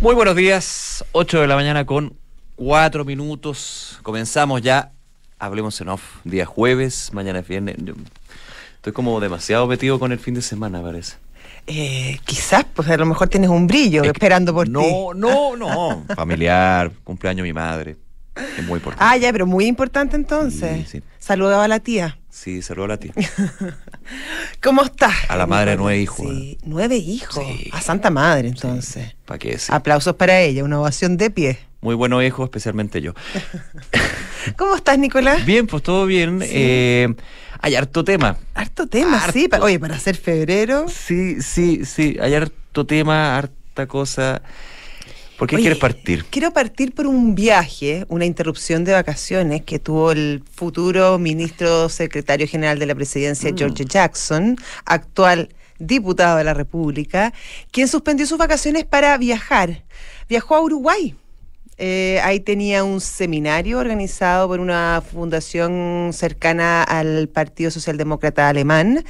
Muy buenos días, 8 de la mañana con 4 minutos. Comenzamos ya, hablemos en off, día jueves, mañana es viernes. Yo estoy como demasiado metido con el fin de semana, parece. Eh, quizás, pues a lo mejor tienes un brillo Es esperando por no, ti. No, no, Familiar, cumpleaños de mi madre. Es muy importante. Ah, ya, pero muy importante entonces. Sí, sí. Saludaba a la tía. Sí, saludo a la tía. ¿Cómo estás? A la madre de nueve hijos, Sí, nueve hijos. Sí. A Santa Madre, entonces. ¿Para qué? Aplausos para ella, una ovación de pie. Muy buenos hijos, especialmente yo. ¿Cómo estás, Nicolás? Bien, pues todo bien. Eh, hay harto tema. Harto tema, Harto. sí. Oye, para ser febrero. Sí, sí, sí. Hay harto tema, harta cosa. ¿Por qué Oye, quieres partir? Quiero partir por un viaje, una interrupción de vacaciones que tuvo el futuro ministro secretario general de la presidencia, Mm. George Jackson, actual diputado de la República, quien suspendió sus vacaciones para viajar. Viajó a Uruguay. Eh, ahí tenía un seminario organizado por una fundación cercana al Partido Socialdemócrata Alemán,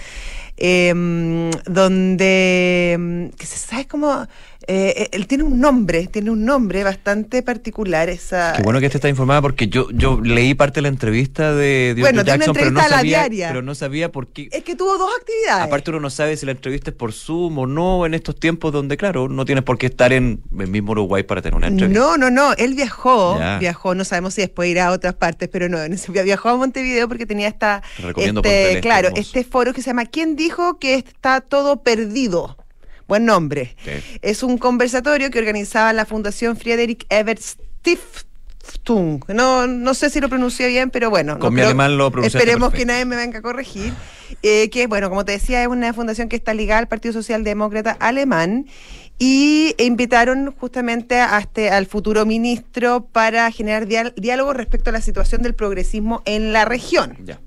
em, donde, em, que se sabe cómo, eh, él tiene un nombre, tiene un nombre bastante particular. Esa, Qué bueno que te está informada porque yo, yo leí parte de la entrevista de George Bueno, Jackson, pero no sabía, diaria. pero no sabía por qué. Es que tuvo dos actividades. Aparte uno no sabe si la entrevista es por Zoom o no en estos tiempos donde, claro, no tienes por qué estar en el mismo Uruguay para tener una entrevista. No, no, no. Él viajó, Ya. viajó, no sabemos si después irá a otras partes, pero no, viajó a Montevideo porque tenía esta, Te recomiendo por este, claro, hermoso. este foro que se llama ¿Quién dijo que está todo perdido? Buen nombre. Sí. Es un conversatorio que organizaba la Fundación Friedrich Ebert Stiftung. No, no sé si lo pronuncié bien, pero bueno. no Con mi alemán lo Esperemos que nadie me venga a corregir. Eh, que, bueno, como te decía, es una fundación que está ligada al Partido Socialdemócrata Alemán. Y invitaron justamente a este, al futuro ministro para generar diálogo respecto a la situación del progresismo en la región. Ya.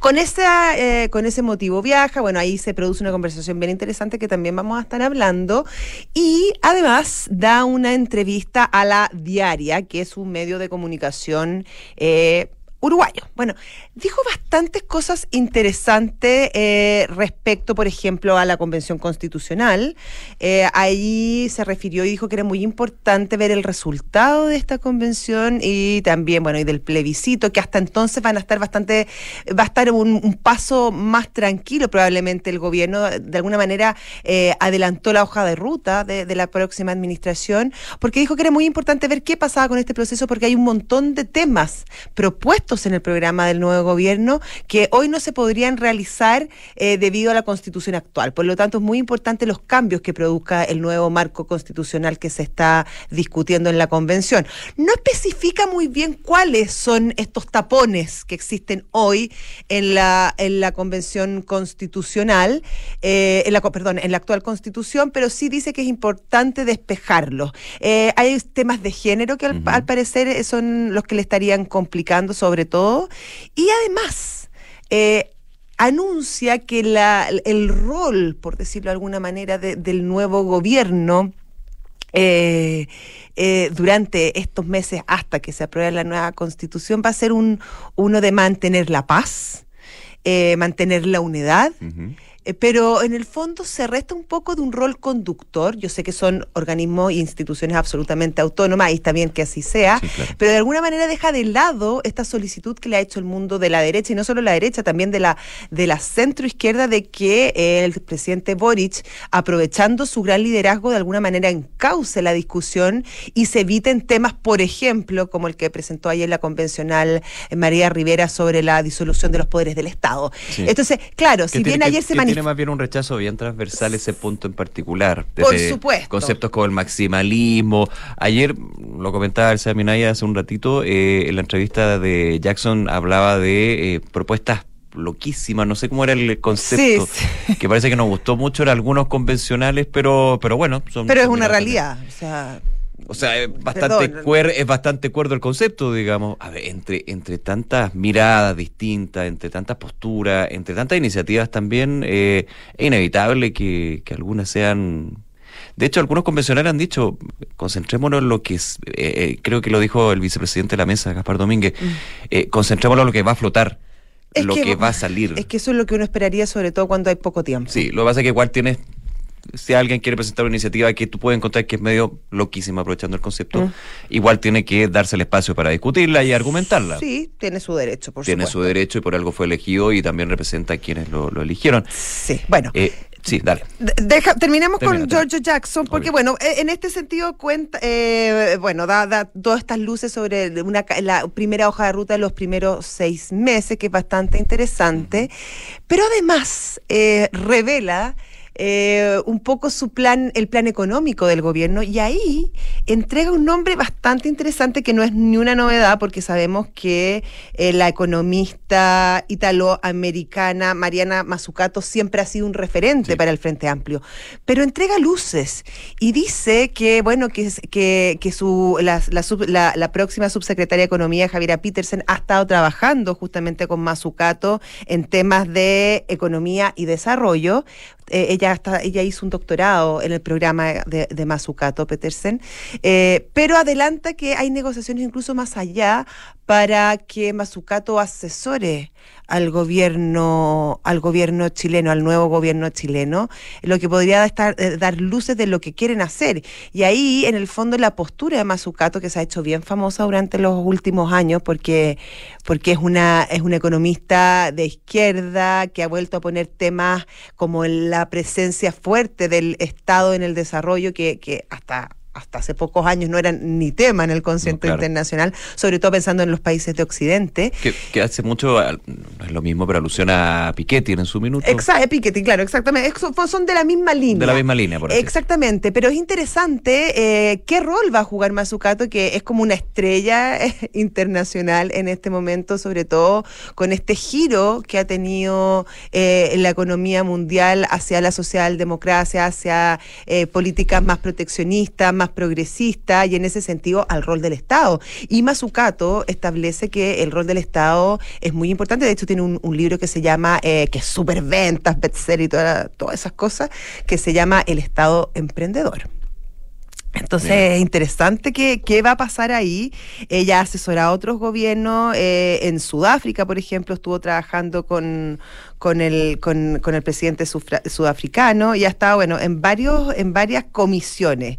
Con, esa, eh, con ese motivo viaja, bueno, ahí se produce una conversación bien interesante que también vamos a estar hablando. Y además da una entrevista a la Diaria, que es un medio de comunicación eh, uruguayo. Bueno, dijo bastantes cosas interesantes eh, respecto, por ejemplo, a la Convención Constitucional. Eh, ahí se refirió y dijo que era muy importante ver el resultado de esta convención y también, bueno, y del plebiscito, que hasta entonces van a estar bastante, va a estar un, paso más tranquilo probablemente el gobierno, de alguna manera eh, adelantó la hoja de ruta de la próxima administración, porque dijo que era muy importante ver qué pasaba con este proceso, porque hay un montón de temas propuestos en el programa del nuevo gobierno que hoy no se podrían realizar eh, debido a la constitución actual. Por lo tanto, es muy importante los cambios que produzca el nuevo marco constitucional que se está discutiendo en la convención. No especifica muy bien cuáles son estos tapones que existen hoy en la, en la convención constitucional, eh, en la, perdón, en la actual constitución, pero sí dice que es importante despejarlos. Eh, hay temas de género que al, al parecer son los que le estarían complicando sobre todo. Y además, eh, anuncia que la, el rol, por decirlo de alguna manera, de- del nuevo gobierno eh, eh, durante estos meses hasta que se apruebe la nueva constitución va a ser un, uno de mantener la paz, eh, mantener la unidad. Pero en el fondo se resta un poco de un rol conductor. Yo sé que son organismos e instituciones absolutamente autónomas y está bien que así sea, Sí, claro. pero de alguna manera deja de lado esta solicitud que le ha hecho el mundo de la derecha y no solo la derecha, también de la de la centro izquierda de que eh, el presidente Boric, aprovechando su gran liderazgo, de alguna manera encauce la discusión y se eviten temas, por ejemplo, como el que presentó ayer la convencional eh, María Rivera sobre la disolución de los poderes del Estado. Sí. Entonces, claro, si bien que- ayer se manifestó tiene más bien un rechazo bien transversal ese punto en particular. Por supuesto. Conceptos como el maximalismo. Ayer, lo comentaba el Minaya hace un ratito, eh, en la entrevista de Jackson hablaba de eh, propuestas loquísimas, no sé cómo era el concepto, Sí, que parece que nos gustó mucho en algunos convencionales, pero, pero bueno. Son, Pero es una realidad. O sea, O sea, es bastante, Perdón. cuer- es bastante cuerdo el concepto, digamos. A ver, entre, entre tantas miradas distintas, entre tantas posturas, entre tantas iniciativas también, eh, es inevitable que, que algunas sean... De hecho, algunos convencionales han dicho, concentrémonos en lo que es, eh, eh, creo que lo dijo el vicepresidente de la mesa, Gaspar Domínguez, eh, concentrémonos en lo que va a flotar, Es lo que- que, va a salir. es que eso es lo que uno esperaría, sobre todo cuando hay poco tiempo. Sí, lo que pasa es que igual tienes si alguien quiere presentar una iniciativa que tú puedes encontrar que es medio loquísima aprovechando el concepto, mm. igual tiene que darse el espacio para discutirla y argumentarla. Sí, tiene su derecho, por Tiene su derecho y por algo fue elegido y también representa a quienes lo, eligieron. Sí, bueno. Eh, Sí, dale. Deja, terminemos con George Jackson, porque bueno, e, en este sentido cuenta, eh, bueno, da, da, todas estas luces sobre una, la primera hoja de ruta de los primeros seis meses, que es bastante interesante, pero además eh, revela eh, un poco su plan, el plan económico del gobierno, y ahí entrega un nombre bastante interesante que no es ni una novedad, porque sabemos que eh, la economista italoamericana Mariana Mazzucato siempre ha sido un referente para el Frente Amplio, pero entrega luces y dice que, bueno, que, que, que su, la, la, la, próxima subsecretaria de Economía, Javiera Petersen, ha estado trabajando justamente con Mazzucato en temas de economía y desarrollo. Eh, ella, está, ella hizo un doctorado en el programa de, de Masukato Petersen, eh, pero adelanta que hay negociaciones incluso más allá para que Masukato asesore al gobierno, al gobierno chileno, al nuevo gobierno chileno, lo que podría estar, eh, dar luces de lo que quieren hacer. Y ahí, en el fondo, la postura de Mazzucato, que se ha hecho bien famosa durante los últimos años, porque, porque es una, es una economista de izquierda que ha vuelto a poner temas como la presencia fuerte del Estado en el desarrollo, que, que hasta hasta hace pocos años no eran ni tema en el concierto internacional, sobre todo pensando en los países de Occidente. Que, hace mucho, no es lo mismo, pero alusiona a Piketty en su minuto. Exacto, Piketty, claro, exactamente. Son de la misma línea. De la misma línea, por así. Exactamente, pero es interesante eh, qué rol va a jugar Mazzucato, que es como una estrella internacional en este momento, sobre todo con este giro que ha tenido eh, la economía mundial hacia la socialdemocracia, hacia eh, políticas más proteccionistas, más progresista y en ese sentido al rol del Estado. Y Mazzucato establece que el rol del Estado es muy importante. De hecho, tiene un, libro que se llama, eh, que es súper ventas, bestseller y todas esas cosas, que se llama El Estado Emprendedor. Entonces es interesante qué, qué va a pasar ahí. Ella asesora a otros gobiernos. Eh, en Sudáfrica, por ejemplo, estuvo trabajando con, con el, con, con el presidente sudafricano y ha estado, bueno, en, varios, en varias comisiones.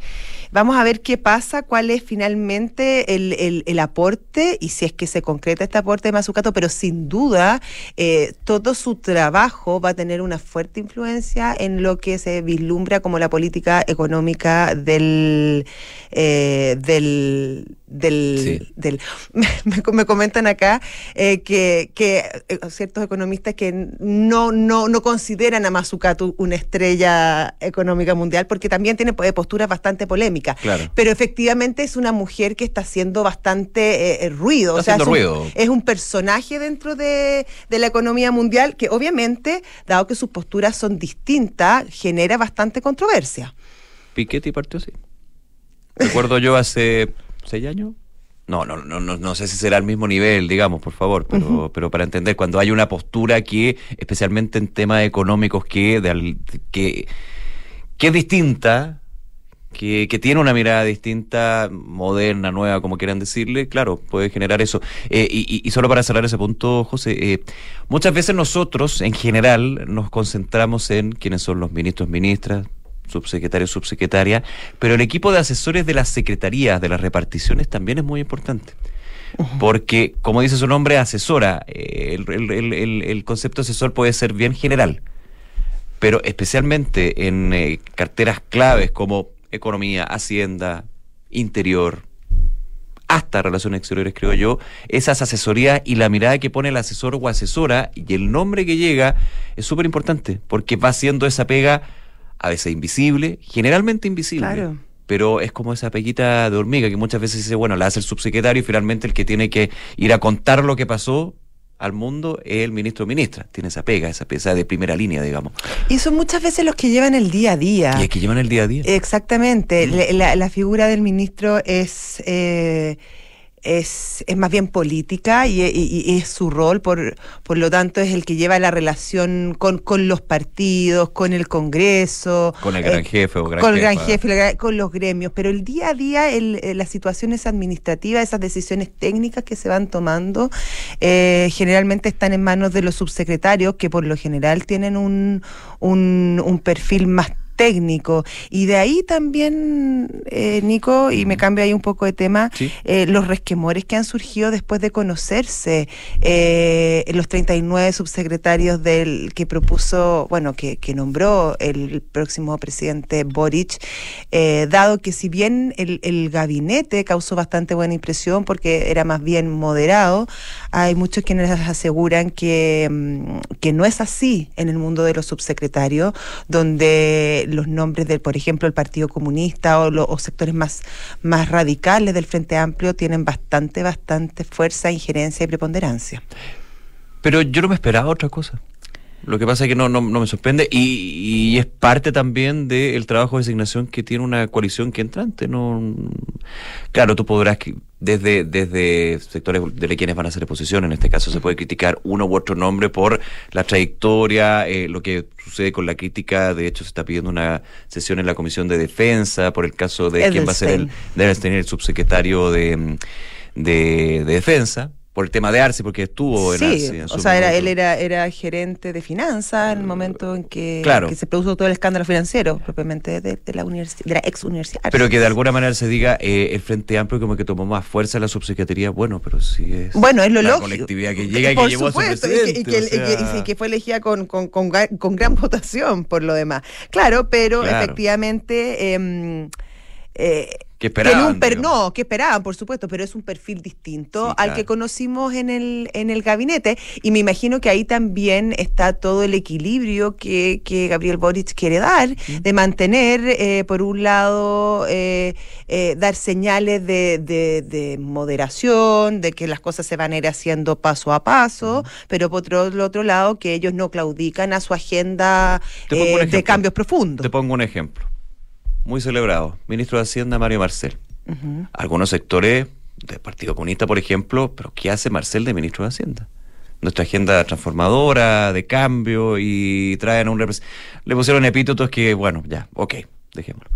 Vamos a ver qué pasa, cuál es finalmente el, el, aporte y si es que se concreta este aporte de Mazucato, pero sin duda eh, todo su trabajo va a tener una fuerte influencia en lo que se vislumbra como la política económica del, eh, del del, del me, comentan acá eh, que, que eh, ciertos economistas que no, no, no consideran a Mazzucato una estrella económica mundial porque también tiene eh, posturas bastante polémicas. Pero efectivamente es una mujer que está haciendo bastante ruido. o sea, es, Un, es un personaje dentro de, de la economía mundial que obviamente, dado que sus posturas son distintas, genera bastante controversia. Piketty partió así. Recuerdo yo hace seis años. No, no, no, no, no sé si será al mismo nivel, digamos, por favor, pero, pero para entender, cuando hay una postura que, especialmente en temas económicos, que, de, que, que es distinta, que, que, tiene una mirada distinta, moderna, nueva, como quieran decirle, claro, puede generar eso. Eh, y, y, solo para cerrar ese punto, José, eh, muchas veces nosotros, en general, nos concentramos en quiénes son los ministros, ministras, subsecretario, subsecretaria, pero el equipo de asesores de las secretarías, de las reparticiones, también es muy importante. Porque, como dice su nombre, asesora. Eh, el, concepto asesor puede ser bien general, pero especialmente en eh, carteras claves como economía, hacienda, interior, hasta relaciones exteriores, creo yo, esas asesorías y la mirada que pone el asesor o asesora y el nombre que llega es súper importante, porque va haciendo esa pega a veces invisible, generalmente invisible. Pero es como esa peguita de hormiga que muchas veces dice, bueno, la hace el subsecretario y finalmente el que tiene que ir a contar lo que pasó al mundo es el ministro o ministra. Tiene esa pega, esa pesa de primera línea, digamos. Y son muchas veces los que llevan el día a día. Y es que llevan el día a día. Exactamente. Mm. La, figura del ministro es... Eh, es, es más bien política y, es su rol, por, por lo tanto es el que lleva la relación con, con los partidos, con el Congreso. Con el gran eh, jefe o gran Con el gran jefe, con los gremios, pero el día a día, el, eh, las situaciones administrativas, esas decisiones técnicas que se van tomando, eh, generalmente están en manos de los subsecretarios, que por lo general tienen un, un, un perfil más técnico. Y de ahí también, eh, Nico, y me cambio ahí un poco de tema, eh, los resquemores que han surgido después de conocerse eh, los 39 subsecretarios del que propuso, bueno, que, que nombró el próximo presidente Boric, dado que si bien el, el gabinete causó bastante buena impresión porque era más bien moderado, hay muchos quienes aseguran que, mm, que no es así en el mundo de los subsecretarios, donde los nombres del, por ejemplo, el Partido Comunista o, sectores más, más radicales del Frente Amplio tienen bastante, bastante fuerza, injerencia y preponderancia. Pero yo no me esperaba otra cosa. Lo que pasa es que no, no, me sorprende y, es parte también del trabajo de designación que tiene una coalición que entrante. No, claro, tú podrás desde, desde sectores de quienes van a hacer exposición, en este caso se puede criticar uno u otro nombre por la trayectoria, eh, lo que sucede con la crítica, de hecho se está pidiendo una sesión en la Comisión de Defensa por el caso de quién va a ser el, debe tener el subsecretario de, de Defensa por el tema de Arce, porque estuvo en Arce. o sea, era, él era, era gerente de finanzas en el momento en que, se produjo todo el escándalo financiero, propiamente de, la, de la ex universidad. Pero que de alguna manera se diga, eh, el Frente Amplio como que tomó más fuerza la subsecretaría, bueno, pero sí es bueno, es lo la lógico. colectividad que llega y que llevó a su presidente. Y que, que, fue elegida con, con, con, gran votación por lo demás. Claro, pero efectivamente... Eh, eh, que esperaban. no, que esperaban, por supuesto, pero es un perfil distinto al que conocimos en el, en el gabinete. Y me imagino que ahí también está todo el equilibrio que, que Gabriel Boric quiere dar, de mantener, eh, por un lado, eh, eh, dar señales de, de, moderación, de que las cosas se van a ir haciendo paso a paso, pero por otro, otro lado, que ellos no claudican a su agenda de cambios profundos. Te pongo un ejemplo muy celebrado, ministro de Hacienda Mario Marcel. Algunos sectores del Partido Comunista, por ejemplo, pero ¿qué hace Marcel de ministro de Hacienda? Nuestra agenda transformadora, de cambio, y traen a un Le pusieron epítetos que, bueno, ya, ok, dejémoslo.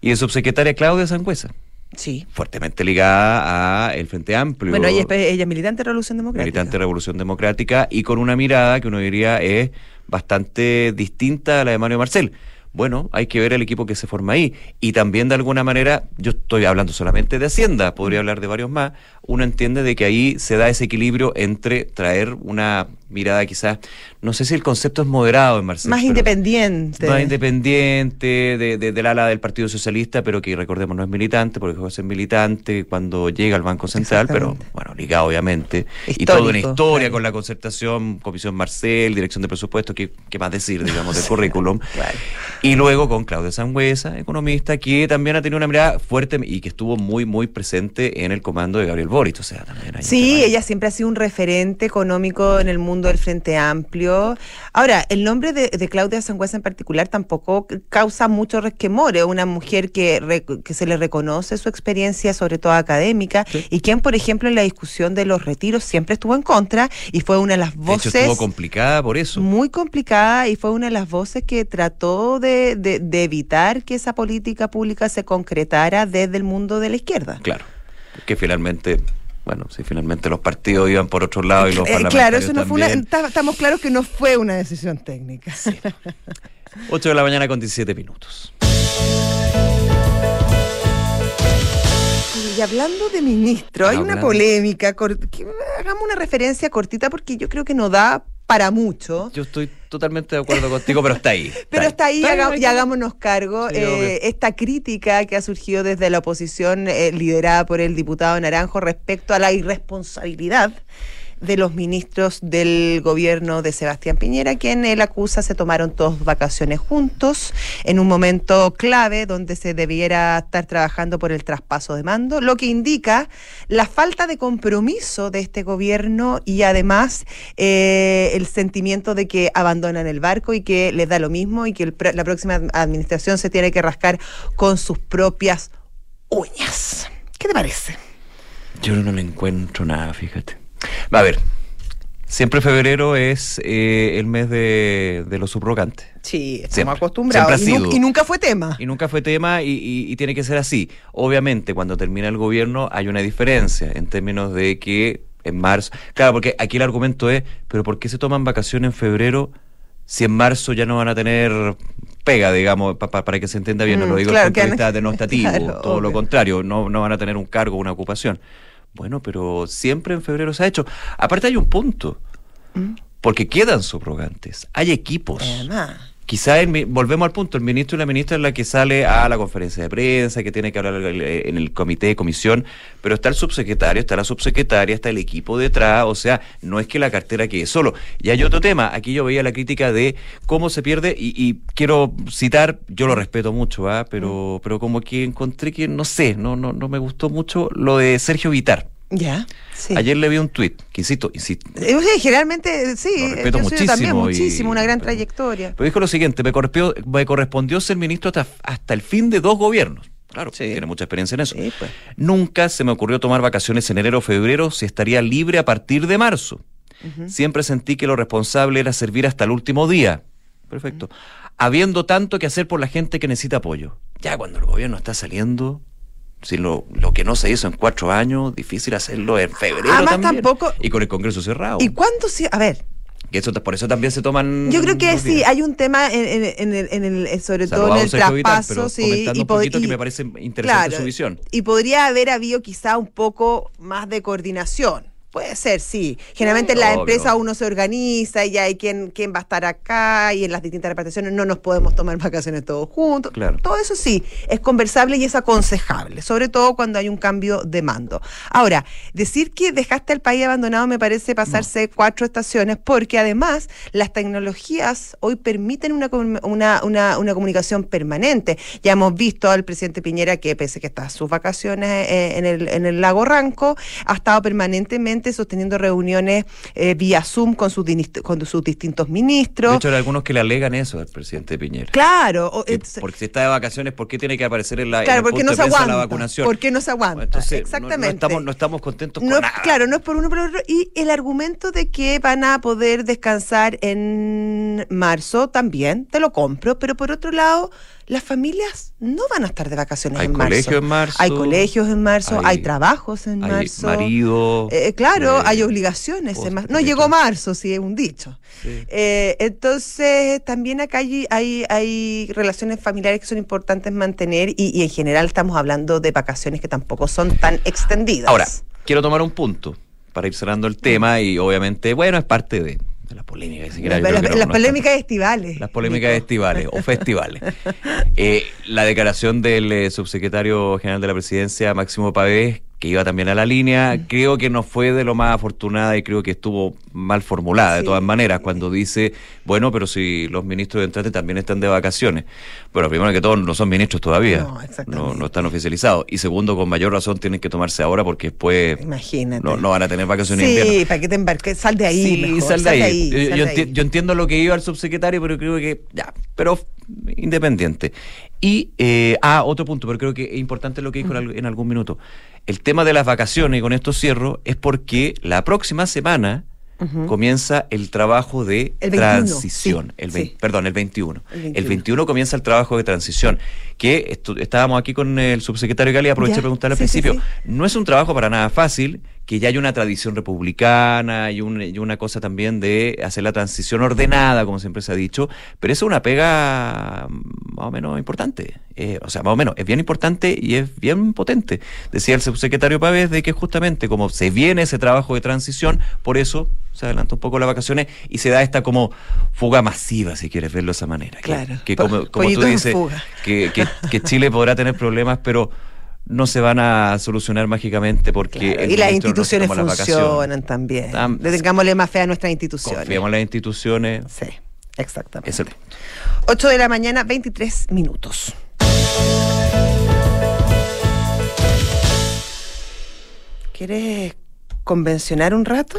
Y de subsecretaria Claudia Sangüesa. Sí. Fuertemente ligada a el Frente Amplio. Bueno, ella, ella es militante de Revolución Democrática. Militante de Revolución Democrática y con una mirada que uno diría es bastante distinta a la de Mario Marcel bueno, hay que ver el equipo que se forma ahí. Y también de alguna manera, yo estoy hablando solamente de Hacienda, podría hablar de varios más, uno entiende de que ahí se da ese equilibrio entre traer una mirada quizás, no sé si el concepto es moderado en Marcelo. Más independiente. Más independiente de, del ala del Partido Socialista, pero que recordemos no es militante, porque de ser militante cuando llega al Banco Central, pero bueno, ligado obviamente. y toda una historia con la concertación, Comisión Marcel, Dirección de Presupuestos, ¿qué, qué más decir, digamos, del currículum? Y luego con Claudia Sangüesa, economista, que también ha tenido una mirada fuerte y que estuvo muy, muy presente en el comando de Gabriel Boric. O sea, también sí, ella siempre ha sido un referente económico en el mundo del Frente Amplio. Ahora, el nombre de, Claudia Sangüesa en particular tampoco causa mucho resquemor. una mujer que, que se le reconoce su experiencia, sobre todo académica, y quien, por ejemplo, en la discusión de los retiros siempre estuvo en contra y fue una de las voces. De estuvo complicada por eso. Muy complicada y fue una de las voces que trató de de, evitar que esa política pública se concretara desde el mundo de la izquierda. Claro, que finalmente bueno, si finalmente los partidos iban por otro lado y los eh, Claro, eso no fue una, estamos claros que no fue una decisión técnica. 8 de la mañana con 17 minutos. Y hablando de ministro, hay una polémica, hagamos una referencia cortita porque yo creo que no da para mucho. Yo estoy totalmente de acuerdo contigo, pero está ahí. pero está ahí, y hagámonos cargo. Eh, esta crítica que ha surgido desde la oposición eh, liderada por el diputado Naranjo respecto a la irresponsabilidad de los ministros del gobierno de Sebastián Piñera, quien él acusa se tomaron todos vacaciones juntos en un momento clave donde se debiera estar trabajando por el traspaso de mando, lo que indica la falta de compromiso de este gobierno y además eh, el sentimiento de que abandonan el barco y que les da lo mismo y que la próxima administración se tiene que rascar con sus propias uñas. ¿Qué te parece? Yo no le encuentro nada, fíjate. A ver, Siempre febrero es eh, el mes de, los subrogantes. Sí, estamos acostumbrados. Y, nunca fue tema. Y nunca fue tema y, tiene que ser así. Obviamente, cuando termina el gobierno hay una diferencia en términos de que en marzo... Claro, porque aquí el argumento es, pero ¿por qué se toman vacaciones en febrero si en marzo ya no van a tener pega, digamos, para que se entienda bien, no lo Mm, digo claro, desde el punto de vista denostativo, claro, todo lo contrario, no, no van a tener un cargo, una ocupación. Bueno, pero siempre en febrero se ha hecho. Aparte hay un punto, Mm. porque quedan subrogantes, hay equipos. Además. Quizá el volvemos al punto, el ministro y la ministra es la que sale a la conferencia de prensa, que tiene que hablar eh, en el comité de comisión, pero está el subsecretario, está la subsecretaria, está el equipo detrás, o sea, no es que la cartera quede solo. Y hay otro tema, aquí yo veía la crítica de cómo se pierde, y, y quiero citar, yo lo respeto mucho, ¿ah? pero, pero como que encontré que, no sé, no, no, no me gustó mucho lo de Sergio Vitar. Ya. Sí. Ayer le vi un tuit, que insisto, insisto, Eh, sí, generalmente, sí, Lo eh, respeto yo soy también muchísimo y- muchísimo, una gran pero- trayectoria. Pero dijo lo siguiente, me correspondió, me correspondió ser ministro hasta, hasta el fin de dos gobiernos. Claro, Sí. tiene mucha experiencia en eso. Sí, pues. Nunca se me ocurrió tomar vacaciones en enero o febrero si estaría libre a partir de marzo. Siempre sentí que lo responsable era servir hasta el último día. Perfecto. Habiendo tanto que hacer por la gente que necesita apoyo. Ya cuando el gobierno está saliendo, si lo, lo que no se hizo en cuatro años, difícil hacerlo en febrero Además, también. tampoco- Y con el Congreso cerrado. ¿Y cuándo sí? A ver, Que eso, por eso también se toman. yo creo que sí, días. hay un tema en, en- en el, en el- sobre todo en el traspaso, sí, un pod- poquito que y- me parece interesante claro, su visión. Y podría haber habido quizá un poco más de coordinación. Puede ser, sí. Generalmente en la obvio. empresa uno se organiza y ya hay quien, quién va a estar acá y en las distintas reparticiones no nos podemos tomar vacaciones todos juntos. Claro. Todo eso sí, es conversable y es aconsejable, sobre todo cuando hay un cambio de mando. Ahora, decir que dejaste el país abandonado me parece pasarse cuatro estaciones porque además las tecnologías hoy permiten una, una, una, una comunicación permanente. Ya hemos visto al presidente Piñera que pese que está a sus vacaciones eh, en, el, en el lago Ranco, ha estado permanentemente sosteniendo reuniones eh, vía Zoom con sus, con sus distintos De ministros. hecho, hay algunos que le alegan eso al presidente Piñera. Claro, o- es- porque si está de vacaciones, ¿por qué tiene que aparecer en la en Claro, el punto no de se aguanta. la vacunación? Porque no se aguanta. Entonces, Exactamente. No, estamos, no estamos contentos No con nada. claro, no es por uno por otro. Y el argumento de que van a poder descansar en marzo también, te lo compro, pero por otro lado, las familias no van a estar de vacaciones Hay en marzo. colegios en marzo. Hay colegios en marzo, hay, hay- trabajos en Hay marzo. marido. Eh, claro, eh, hay obligaciones. en No llegó marzo, sí, es un dicho. Sí. Eh, entonces, también acá hay, hay, hay relaciones familiares que son importantes mantener y, y en general estamos hablando de vacaciones que tampoco son tan extendidas. Ahora, quiero tomar un punto para ir cerrando el tema y obviamente, bueno, es parte de, la siquiera las, yo creo que las no- polémicas estivales. Las polémicas estivales o festivales. Eh, la declaración del eh, subsecretario general de la presidencia, Máximo Pavés, que iba también a la línea, Mm. creo que no fue de lo más afortunada y creo que estuvo mal formulada de Sí. todas maneras, cuando dice, bueno, pero si los ministros de entrante también están de vacaciones. Bueno, primero que todo, no son ministros todavía. No, no, no están oficializados. Y segundo, con mayor razón, tienen que tomarse ahora porque después Imagínate. no, no van a tener vacaciones en invierno. Sí, para que te embarques, sal de ahí. Sí, mejor, sal de ahí. sal Yo, de yo ahí. yo entiendo lo que iba el subsecretario, pero creo que ya, pero independiente. Y, eh, ah, otro punto, pero creo que es importante lo que dijo en al- en algún minuto. El tema de las vacaciones, y con esto cierro, es porque la próxima semana comienza el trabajo de El 21, transición. sí, el sí. Perdón, el 21. El el 21. 21. comienza el trabajo de transición. Que estu- estábamos aquí con el subsecretario Gali, aproveché de preguntarle al sí, principio. sí. No es un trabajo para nada fácil, que ya hay una tradición republicana y, un- y una cosa también de hacer la transición ordenada, como siempre se ha dicho, pero eso es una pega más o menos importante. Eh, o sea, más o menos, es bien importante y es bien potente. Decía el subsecretario Pávez de que justamente como se viene ese trabajo de transición, por eso se adelanta un poco las vacaciones y se da esta como fuga masiva, si quieres verlo de esa manera. Claro. Que, como, como tú dices, que, que- que Chile podrá tener problemas, pero no se van a solucionar mágicamente porque Claro, y las no instituciones funcionan también. Tam- Le tengámosle más fe a nuestras instituciones. Confiemos en las instituciones. Sí, exactamente. Es el punto. 8 de la mañana, 23 minutos. ¿Quieres convencionar un rato?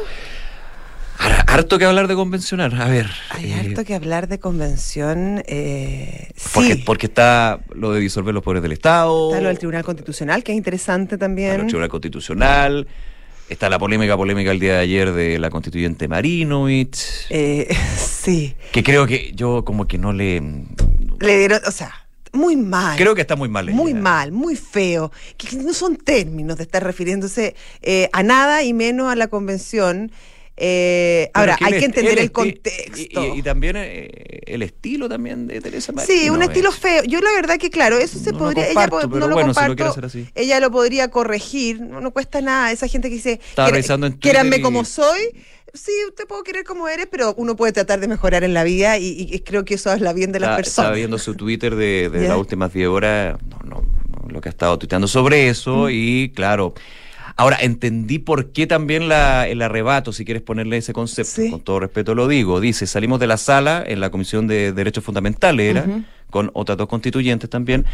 Harto que hablar de convencional. A ver. Hay eh, harto que hablar de convención. eh, porque, sí, porque está lo de disolver los poderes del Estado. está lo del Tribunal Constitucional, que es interesante está también. el Tribunal Constitucional. Está la polémica, polémica el día de ayer de la constituyente Marinovich. Eh, sí, Que creo que yo como que no le... le dieron, o sea, muy mal. Creo que está muy mal. Muy mal, muy feo, que no son términos de estar refiriéndose eh, a nada y menos a la convención. Eh, ahora, hay que entender el, contexto. Y, también eh, el estilo también de Teresa Marino. Sí, un estilo feo. Yo la verdad que, claro, eso se podría... ella no lo comparto, ella lo podría corregir, no, cuesta nada. Esa gente que dice, quéranme como soy sí, te puedo querer como eres, pero uno puede tratar de mejorar en la vida y, creo que eso es la bien de las personas. Estaba viendo su Twitter de, las últimas 10 horas, no, no, lo que ha estado tuiteando sobre eso mm. y claro. Ahora, entendí por qué también la, el arrebato, si quieres ponerle ese concepto, con todo respeto lo digo. Dice, salimos de la sala en la Comisión de Derechos Fundamentales, era, con otras dos constituyentes también,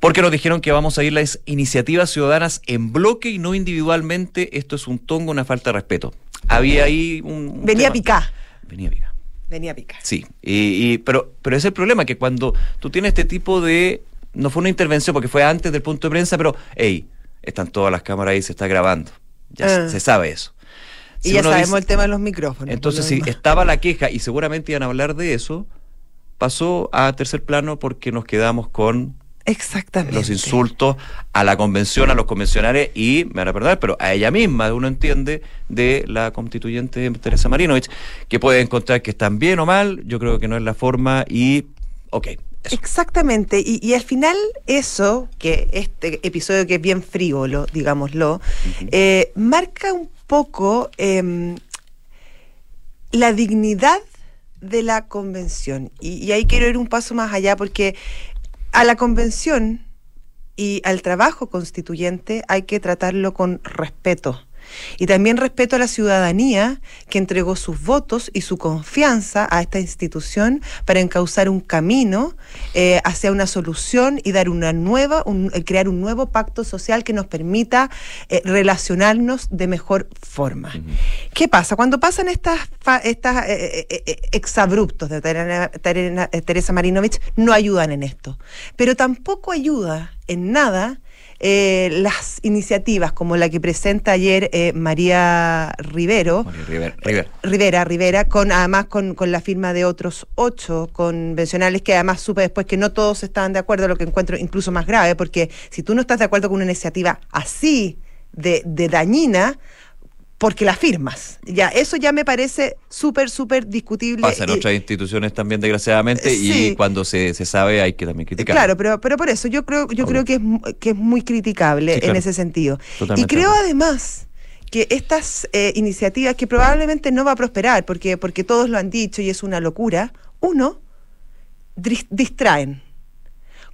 porque nos dijeron que vamos a ir las iniciativas ciudadanas en bloque y no individualmente. Esto es un tongo, una falta de respeto había ahí un... Venía a picar. Venía a picar. Venía a picar. Sí, y, pero, pero es el problema, que cuando tú tienes este tipo de... No fue una intervención porque fue antes del punto de prensa, pero, hey, están todas las cámaras ahí, se está grabando. Ya ah. se, sabe eso. y ya sabemos el tema de los micrófonos. Entonces, si estaba la queja y seguramente iban a hablar de eso, pasó a tercer plano porque nos quedamos con Exactamente. Los insultos a la convención, a los convencionales y, me van a perdonar, pero a ella misma, uno entiende, de la constituyente Teresa Marinovich, que puede encontrar que están bien o mal, yo creo que no es la forma y, ok. Exactamente, y, al final eso, que este episodio que es bien frívolo, digámoslo, eh, marca un poco em, la dignidad de la convención. Y, y, ahí quiero ir un paso más allá porque a la convención y al trabajo constituyente hay que tratarlo con respeto. Y también respeto a la ciudadanía que entregó sus votos y su confianza a esta institución para encauzar un camino eh, hacia una solución y dar una nueva, eh, crear un nuevo pacto social que nos permita eh, relacionarnos de mejor forma. ¿Qué pasa? Cuando pasan estas, estas exabruptos de Teresa Marinovich, no ayudan en esto. Pero tampoco ayuda en nada eh, las iniciativas como la que presenta ayer eh, María Rivero, Rivera, Rivera, con además con, la firma de otros ocho convencionales que además supe después que no todos estaban de acuerdo, lo que encuentro incluso más grave, porque si tú no estás de acuerdo con una iniciativa así de, de dañina, porque la firmas. Ya, eso ya me parece súper, súper discutible. Pasa en otras instituciones también, desgraciadamente, y cuando se, se, sabe hay que también criticar. Claro, pero, pero por eso yo creo, yo creo que es, que es muy criticable en ese sentido. y creo además que estas eh, iniciativas que probablemente no va a prosperar, porque, porque todos lo han dicho y es una locura, uno, distraen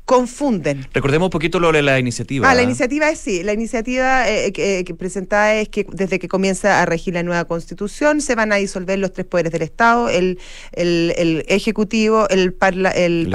confunden. Recordemos un poquito lo de la iniciativa. Ah, la iniciativa es sí, la iniciativa eh, eh, que, presentada es que desde que comienza a regir la nueva constitución se van a disolver los tres poderes del Estado, el, el, ejecutivo, el, el,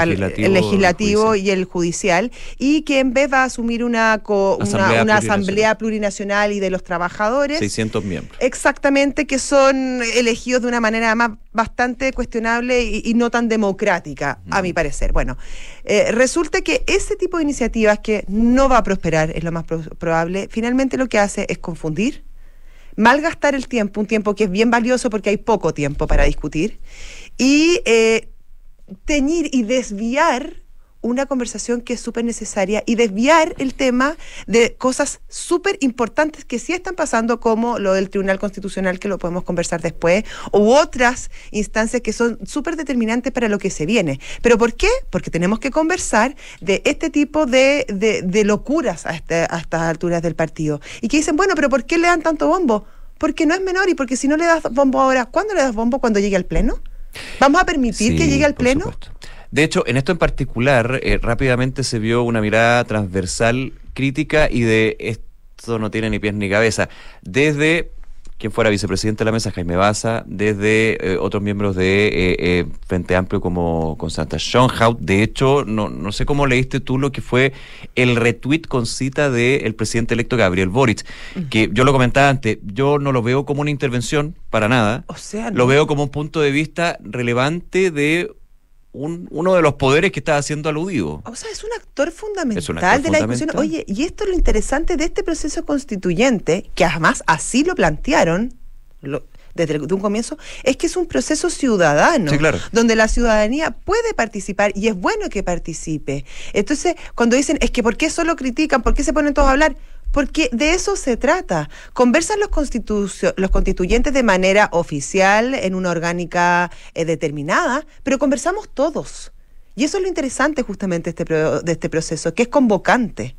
legislativo, y el judicial, y que en vez va a asumir una, una, asamblea, plurinacional y de los trabajadores. 600 miembros. Exactamente, que son elegidos de una manera más bastante cuestionable y, no tan democrática, a mi parecer. Bueno, eh, resulta que ese tipo de iniciativas que no va a prosperar, es lo más probable, finalmente lo que hace es confundir, malgastar el tiempo, un tiempo que es bien valioso porque hay poco tiempo para discutir, y eh, teñir y desviar una conversación que es súper necesaria y desviar el tema de cosas súper importantes que sí están pasando, como lo del Tribunal Constitucional, que lo podemos conversar después, u otras instancias que son súper determinantes para lo que se viene. ¿Pero por qué? Porque tenemos que conversar de este tipo de, de, locuras a, este, a estas alturas del partido. Y que dicen, bueno, pero ¿por qué le dan tanto bombo? Porque no es menor y porque si no le das bombo ahora, ¿cuándo le das bombo? ¿Cuando llegue al Pleno? ¿Vamos a permitir que llegue al Pleno? De hecho, en esto en particular, eh, rápidamente se vio una mirada transversal, crítica y de esto no tiene ni pies ni cabeza. Desde quien fuera vicepresidente de la mesa, Jaime Baza, desde eh, otros miembros de eh, Frente Amplio como Constanta Schoenhout. De hecho, no, no sé cómo leíste tú lo que fue el retweet con cita del presidente electo Gabriel Boric, que yo lo comentaba antes, yo no lo veo como una intervención para nada. O sea, lo veo como un punto de vista relevante de uno de los poderes que está siendo aludido. O sea, es un actor fundamental de la discusión. Oye, y esto es lo interesante de este proceso constituyente, que además así lo plantearon desde un comienzo, es que es un proceso ciudadano, donde la ciudadanía puede participar y es bueno que participe. Entonces, cuando dicen, es que ¿por qué solo critican? ¿Por qué se ponen todos a hablar? Porque de eso se trata. Conversan los, los constituyentes de manera oficial en una orgánica eh, determinada, pero conversamos todos. Y eso es lo interesante justamente este de este proceso, que es convocante.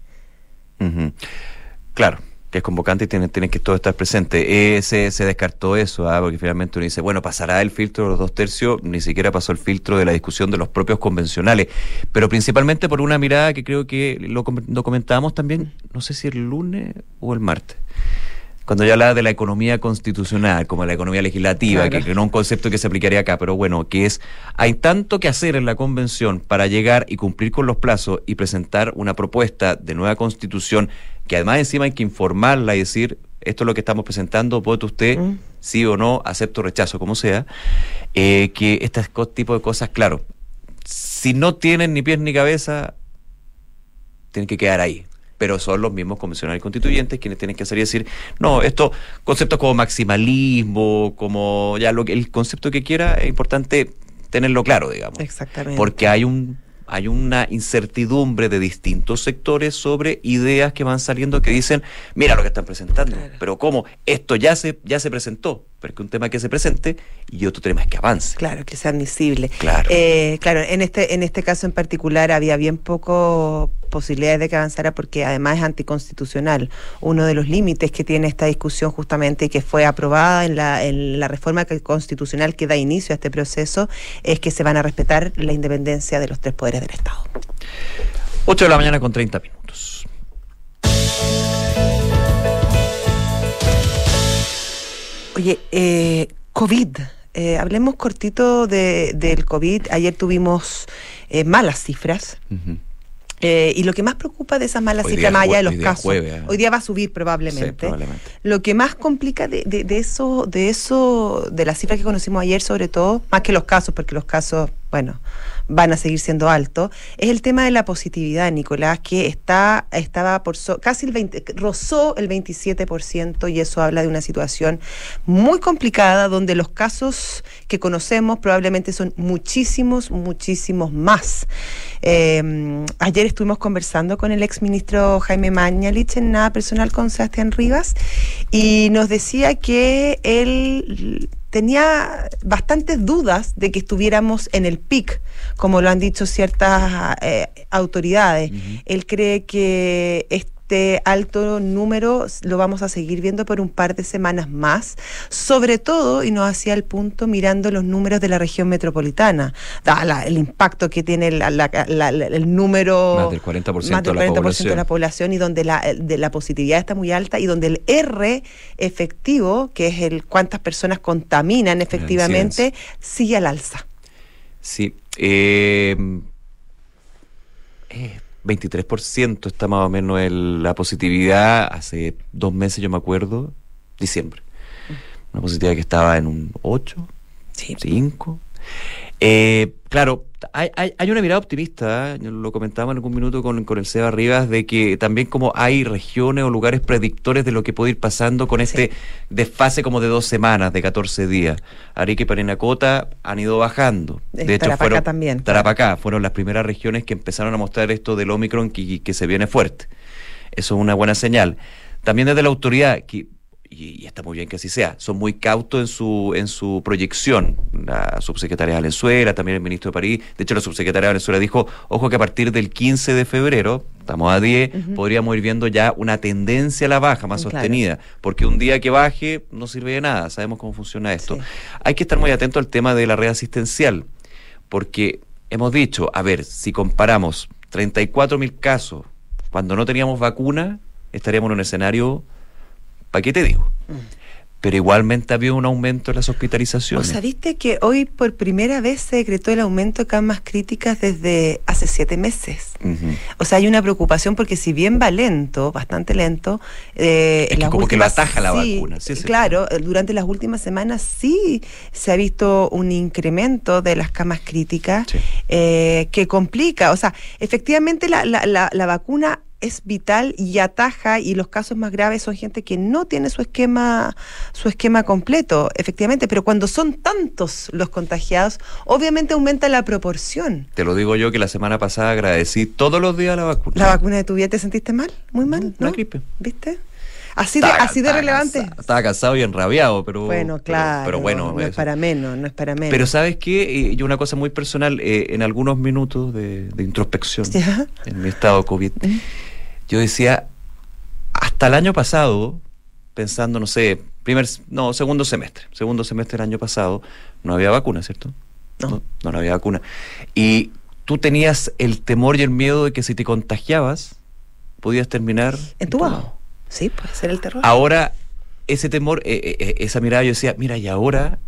Claro que es convocante y tiene, tiene que todo estar presente. Eh, se, descartó eso, ¿ah? porque finalmente uno dice, bueno, pasará el filtro de los dos tercios, ni siquiera pasó el filtro de la discusión de los propios convencionales, pero principalmente por una mirada que creo que lo, lo comentábamos también, no sé si el lunes o el martes cuando ya hablaba de la economía constitucional, como la economía legislativa, que, que, no es un concepto que se aplicaría acá, pero bueno, que es, hay tanto que hacer en la convención para llegar y cumplir con los plazos y presentar una propuesta de nueva constitución que además encima hay que informarla y decir, esto es lo que estamos presentando, vote usted, mm. sí o no, acepto, rechazo, como sea, eh, que este tipo de cosas, claro, si no tienen ni pies ni cabeza, tienen que quedar ahí. Pero son los mismos convencionales constituyentes quienes tienen que hacer y decir, no, esto, conceptos como maximalismo, como ya lo que el concepto que quiera, es importante tenerlo claro, digamos. Exactamente. Porque hay un hay una incertidumbre de distintos sectores sobre ideas que van saliendo que dicen, mira lo que están presentando, pero ¿cómo? Esto ya se, ya se presentó, pero que un tema que se presente y otro tema es que avance. Claro, que sea admisible. Claro. Eh, claro, en este, en este caso en particular había bien poco posibilidades de que avanzara porque además es anticonstitucional. Uno de los límites que tiene esta discusión justamente y que fue aprobada en la, en la reforma constitucional que da inicio a este proceso es que se van a respetar la independencia de los tres poderes del Estado. 8 de la mañana con 30 minutos. Oye, eh, COVID. Eh, hablemos cortito de, del COVID. Ayer tuvimos eh, malas cifras. Eh, y lo que más preocupa de esas malas cifras, más allá de los casos, hoy día va a subir probablemente. Lo que más complica de, de, eso, de eso, de las cifras que conocimos ayer, sobre todo, más que los casos, porque los casos, bueno, van a seguir siendo altos, es el tema de la positividad, Nicolás, que está, estaba por casi el 20, rozó el 27% y eso habla de una situación muy complicada donde los casos que conocemos probablemente son muchísimos, muchísimos más. Eh, ayer estuvimos conversando con el exministro Jaime Mañalich en nada personal con Sebastián Rivas y nos decía que él tenía bastantes dudas de que estuviéramos en el pic, como lo han dicho ciertas eh, autoridades. Él cree que este alto número lo vamos a seguir viendo por un par de semanas más, sobre todo, y nos hacía el punto mirando los números de la región metropolitana, el impacto que tiene el número... Más del 40%, de, la población. de la población y donde la, de la positividad está muy alta y donde el R efectivo, que es el cuántas personas contaminan efectivamente, sigue al alza. Sí. Eh, eh 23% está más o menos en la positividad. Hace dos meses, yo me acuerdo, diciembre. Una positividad que estaba en un 8, 5. Eh, claro, hay, hay, una mirada optimista, ¿eh? lo comentábamos en algún minuto con, con el Seba Rivas, de que también como hay regiones o lugares predictores de lo que puede ir pasando con este desfase como de dos semanas, de 14 días. Arica y Parinacota han ido bajando. De hecho, fueron, también. Tarapacá fueron las primeras regiones que empezaron a mostrar esto del Omicron que, que se viene fuerte. Eso es una buena señal. También desde la autoridad, que y, está muy bien que así sea, son muy cautos en su, en su proyección. La subsecretaria de Valenzuela, también el ministro de París, de hecho la subsecretaria de Valenzuela dijo, ojo que a partir del 15 de febrero, estamos a 10, podríamos ir viendo ya una tendencia a la baja más sostenida, porque un día que baje no sirve de nada, sabemos cómo funciona esto. Hay que estar muy atento al tema de la red asistencial, porque hemos dicho, a ver, si comparamos 34 mil casos cuando no teníamos vacuna, estaríamos en un escenario ¿Para qué te digo? Pero igualmente había un aumento en las hospitalizaciones. O sea, viste que hoy por primera vez se decretó el aumento de camas críticas desde hace siete meses. O sea, hay una preocupación porque si bien va lento, bastante lento, eh, es como que lo ataja la vacuna. Sí, claro, durante las últimas semanas sí se ha visto un incremento de las camas críticas eh, que complica. O sea, efectivamente la, la, la, la vacuna es vital y ataja y los casos más graves son gente que no tiene su esquema su esquema completo, efectivamente, pero cuando son tantos los contagiados, obviamente aumenta la proporción. Te lo digo yo que la semana pasada agradecí todos los días la vacuna. ¿La vacuna de tu vida te sentiste mal? Muy mal, ¿no? Una gripe. ¿Viste? Así de, así de relevante. estaba cansado y enrabiado, pero. Bueno, claro. Pero, bueno. No es para menos, no es para menos. Pero ¿sabes qué? yo una cosa muy personal, eh, en algunos minutos de, introspección, en mi estado COVID, yo decía, hasta el año pasado, pensando, no sé, primer, no, segundo semestre, segundo semestre del año pasado, no había vacuna, ¿cierto? No. No, había vacuna. Y tú tenías el temor y el miedo de que si te contagiabas, podías terminar entubado. Sí, puede ser el terror. Ahora, ese temor, eh, eh, eh, esa mirada, yo decía, mira, y ahora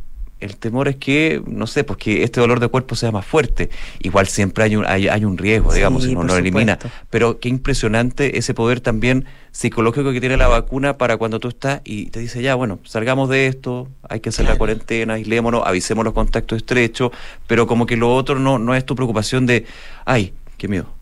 el temor es que, no sé, pues que este dolor de cuerpo sea más fuerte. Igual siempre hay un, hay, hay un riesgo, digamos, si no lo elimina. Pero qué impresionante ese poder también psicológico que tiene la vacuna para cuando tú estás y te dice, ya, bueno, salgamos de esto, hay que hacer la cuarentena, aislémonos, avisemos los contactos estrechos, pero como que lo otro no, no es tu preocupación de, ay, qué miedo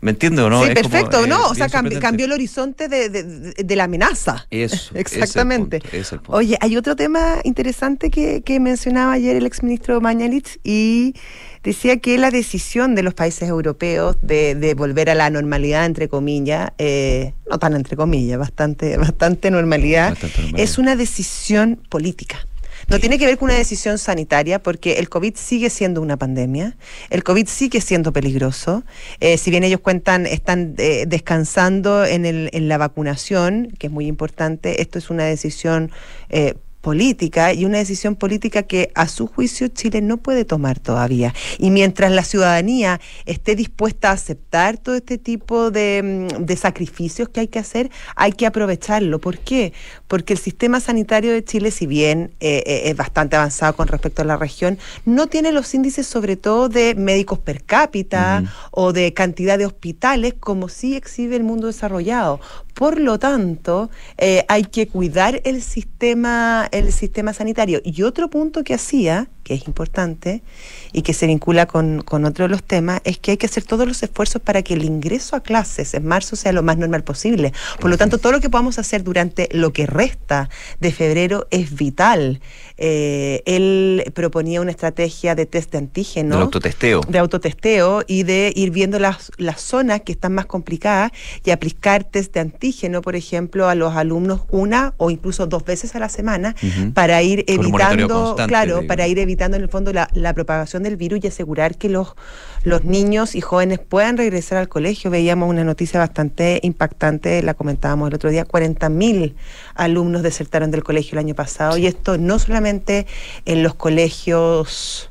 ¿Me entiendes o no? Sí, perfecto, ¿no? O sea, cambió el horizonte de, la amenaza. Eso. Exactamente. Oye, hay otro tema interesante que, mencionaba ayer el exministro Mañalich y decía que la decisión de los países europeos de, volver a la normalidad, entre comillas, eh, no tan entre comillas, bastante, bastante normalidad, es una decisión política. No tiene que ver con una decisión sanitaria porque el COVID sigue siendo una pandemia, el COVID sigue siendo peligroso. Eh, si bien ellos cuentan, están eh, descansando en, el, en la vacunación, que es muy importante, esto es una decisión eh, política y una decisión política que a su juicio Chile no puede tomar todavía. Y mientras la ciudadanía esté dispuesta a aceptar todo este tipo de, mm, de, sacrificios que hay que hacer, hay que aprovecharlo. ¿Por qué? Porque el sistema sanitario de Chile, si bien eh, eh, es bastante avanzado con respecto a la región, no tiene los índices sobre todo de médicos per cápita o de cantidad de hospitales como sí exhibe el mundo desarrollado. Por lo tanto, eh, hay que cuidar el sistema, el sistema sanitario. Y otro punto que hacía, que es importante y que se vincula con, con otro de los temas, es que hay que hacer todos los esfuerzos para que el ingreso a clases en marzo sea lo más normal posible. Por lo tanto, todo lo que podamos hacer durante lo que resta de febrero es vital. Eh, él proponía una estrategia de test de antígeno. De autotesteo. De autotesteo y de ir viendo las, las zonas que están más complicadas y aplicar test de antígeno, por ejemplo, a los alumnos una o incluso dos veces a la semana para ir evitando, claro, para ir evitando en el fondo la, propagación del virus y asegurar que los, los niños y jóvenes puedan regresar al colegio. Veíamos una noticia bastante impactante, la comentábamos el otro día, 40.000 alumnos desertaron del colegio el año pasado y esto no solamente en los colegios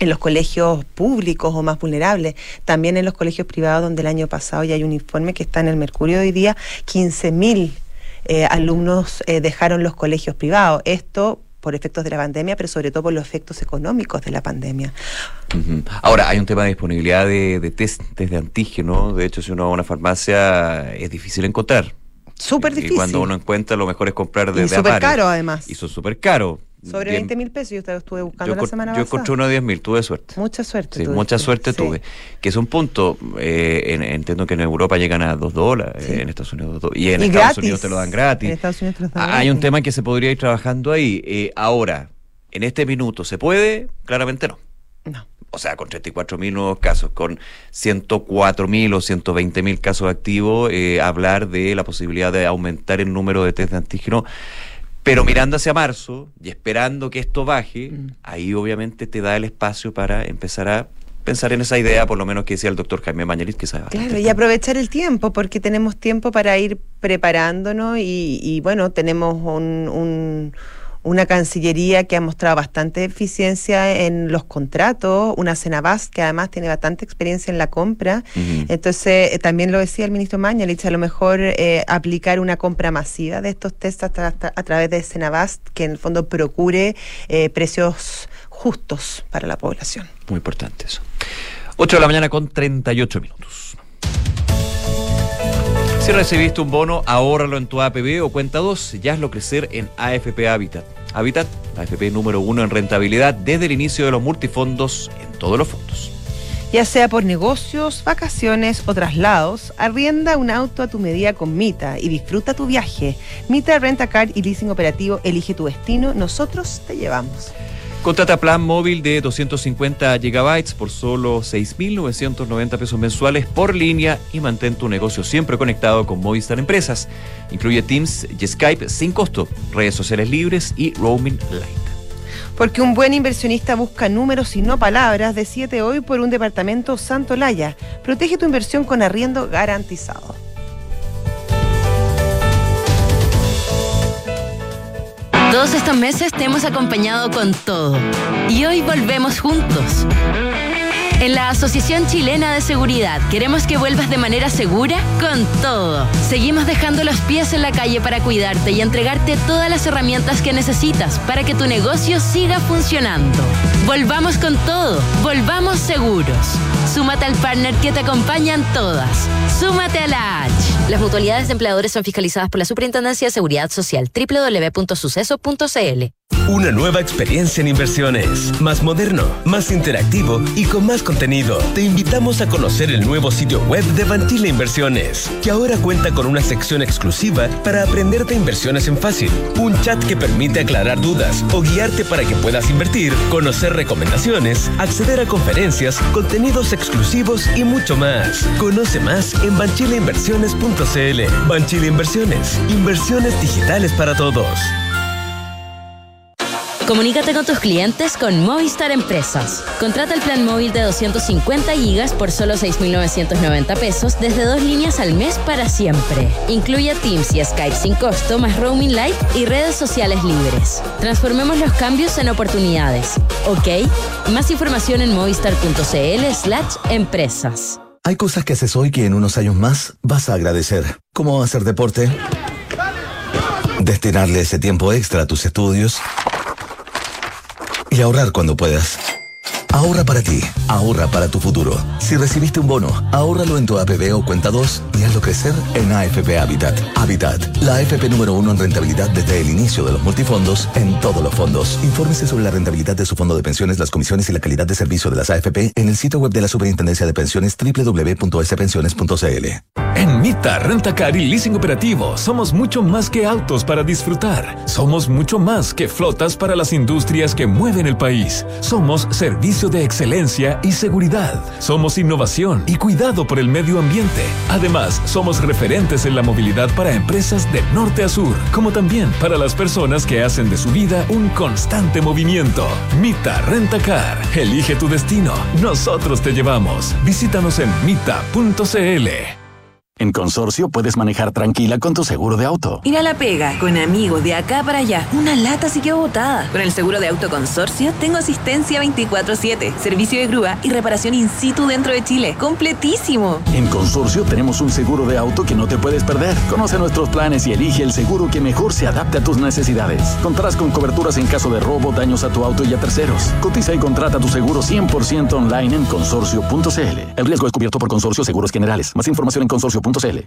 en los colegios públicos o más vulnerables, también en los colegios privados donde el año pasado ya hay un informe que está en el Mercurio hoy día, 15.000 eh, alumnos eh, dejaron los colegios privados. Esto por efectos de la pandemia, pero sobre todo por los efectos económicos de la pandemia. Ahora, hay un tema de disponibilidad de, test, de antígeno. De hecho, si uno va a una farmacia, es difícil encontrar. Súper difícil. Y cuando uno encuentra, lo mejor es comprar desde Y súper caro, además. Y son súper caros. Sobre 20 mil pesos, yo te lo estuve buscando la semana pasada. Yo encontré uno de 10 mil, tuve suerte. Mucha suerte. Sí, mucha suerte tuve. Que es un punto, eh, entiendo que en Europa llegan a 2 dólares, en Estados Unidos y en Estados Unidos te lo dan gratis. En Estados Unidos te lo dan Hay un tema que se podría ir trabajando ahí. Eh, ahora, en este minuto, ¿se puede? Claramente no. No o sea, con 34 mil nuevos casos, con 104 mil o 120 mil casos activos, eh, hablar de la posibilidad de aumentar el número de test de antígeno. Pero mirando hacia marzo y esperando que esto baje, mm. ahí obviamente te da el espacio para empezar a pensar en esa idea, por lo menos que decía el doctor Jaime Mañalit, que sabe. Claro, y aprovechar el tiempo, porque tenemos tiempo para ir preparándonos y, bueno, tenemos un una Cancillería que ha mostrado bastante eficiencia en los contratos, una Senabas que además tiene bastante experiencia en la compra. Entonces, eh, también lo decía el ministro Mañalich, a lo mejor eh, aplicar una compra masiva de estos test a, través de Senabas, que en el fondo procure eh, precios justos para la población. Muy importante eso. 8 de la mañana con 38 minutos. Si recibiste un bono, ahórralo en tu APB o cuenta 2 ya hazlo crecer en AFP Habitat. Habitat, AFP número uno en rentabilidad desde el inicio de los multifondos en todos los fondos. Ya sea por negocios, vacaciones o traslados, arrienda un auto a tu medida con Mita y disfruta tu viaje. Mita Renta Car y Leasing Operativo elige tu destino, nosotros te llevamos. Contrata plan móvil de 250 gigabytes por solo 6.990 pesos mensuales por línea y mantén tu negocio siempre conectado con Movistar Empresas. Incluye Teams y Skype sin costo, redes sociales libres y roaming light. Porque un buen inversionista busca números y no palabras. De 7 hoy por un departamento Santolaya. Protege tu inversión con arriendo garantizado. Todos estos meses te hemos acompañado con todo. Y hoy volvemos juntos. En la Asociación Chilena de Seguridad queremos que vuelvas de manera segura con todo. Seguimos dejando los pies en la calle para cuidarte y entregarte todas las herramientas que necesitas para que tu negocio siga funcionando. Volvamos con todo, volvamos seguros. Súmate al partner que te acompañan todas. Súmate a la H. Las mutualidades de empleadores son fiscalizadas por la Superintendencia de Seguridad Social www.suceso.cl. Una nueva experiencia en inversiones, más moderno, más interactivo y con más contenido. Te invitamos a conocer el nuevo sitio web de Banchile Inversiones, que ahora cuenta con una sección exclusiva para aprender de inversiones en fácil, un chat que permite aclarar dudas o guiarte para que puedas invertir, conocer recomendaciones, acceder a conferencias, contenidos exclusivos y mucho más. Conoce más en banchileinversiones.cl. Banchile Inversiones, inversiones digitales para todos. Comunícate con tus clientes con Movistar Empresas. Contrata el plan móvil de 250 gigas por solo 6.990 pesos desde dos líneas al mes para siempre. Incluye Teams y Skype sin costo, más roaming light y redes sociales libres. Transformemos los cambios en oportunidades. ¿Ok? Más información en movistar.cl slash empresas. Hay cosas que haces hoy que en unos años más vas a agradecer. Como hacer deporte, destinarle ese tiempo extra a tus estudios y ahorrar cuando puedas. Ahorra para ti, ahorra para tu futuro. Si recibiste un bono, ahórralo en tu APB o cuenta 2 y hazlo crecer en AFP Habitat. Habitat, la AFP número uno en rentabilidad desde el inicio de los multifondos en todos los fondos. Infórmese sobre la rentabilidad de su fondo de pensiones, las comisiones y la calidad de servicio de las AFP en el sitio web de la Superintendencia de Pensiones www.spensiones.cl. En Mita, Rentacar y Leasing Operativo somos mucho más que autos para disfrutar. Somos mucho más que flotas para las industrias que mueven el país. Somos de excelencia y seguridad. Somos innovación y cuidado por el medio ambiente. Además, somos referentes en la movilidad para empresas de norte a sur, como también para las personas que hacen de su vida un constante movimiento. Mita Rentacar. Elige tu destino. Nosotros te llevamos. Visítanos en mita.cl. En Consorcio puedes manejar tranquila con tu seguro de auto. Ir a la pega, con amigos, de acá para allá. Una lata sí quedó botada. Con el seguro de auto Consorcio tengo asistencia 24-7, servicio de grúa y reparación in situ dentro de Chile. ¡Completísimo! En Consorcio tenemos un seguro de auto que no te puedes perder. Conoce nuestros planes y elige el seguro que mejor se adapte a tus necesidades. Contarás con coberturas en caso de robo, daños a tu auto y a terceros. Cotiza y contrata tu seguro 100% online en consorcio.cl. El riesgo es cubierto por Consorcio Seguros Generales. Más información en consorcio punto cl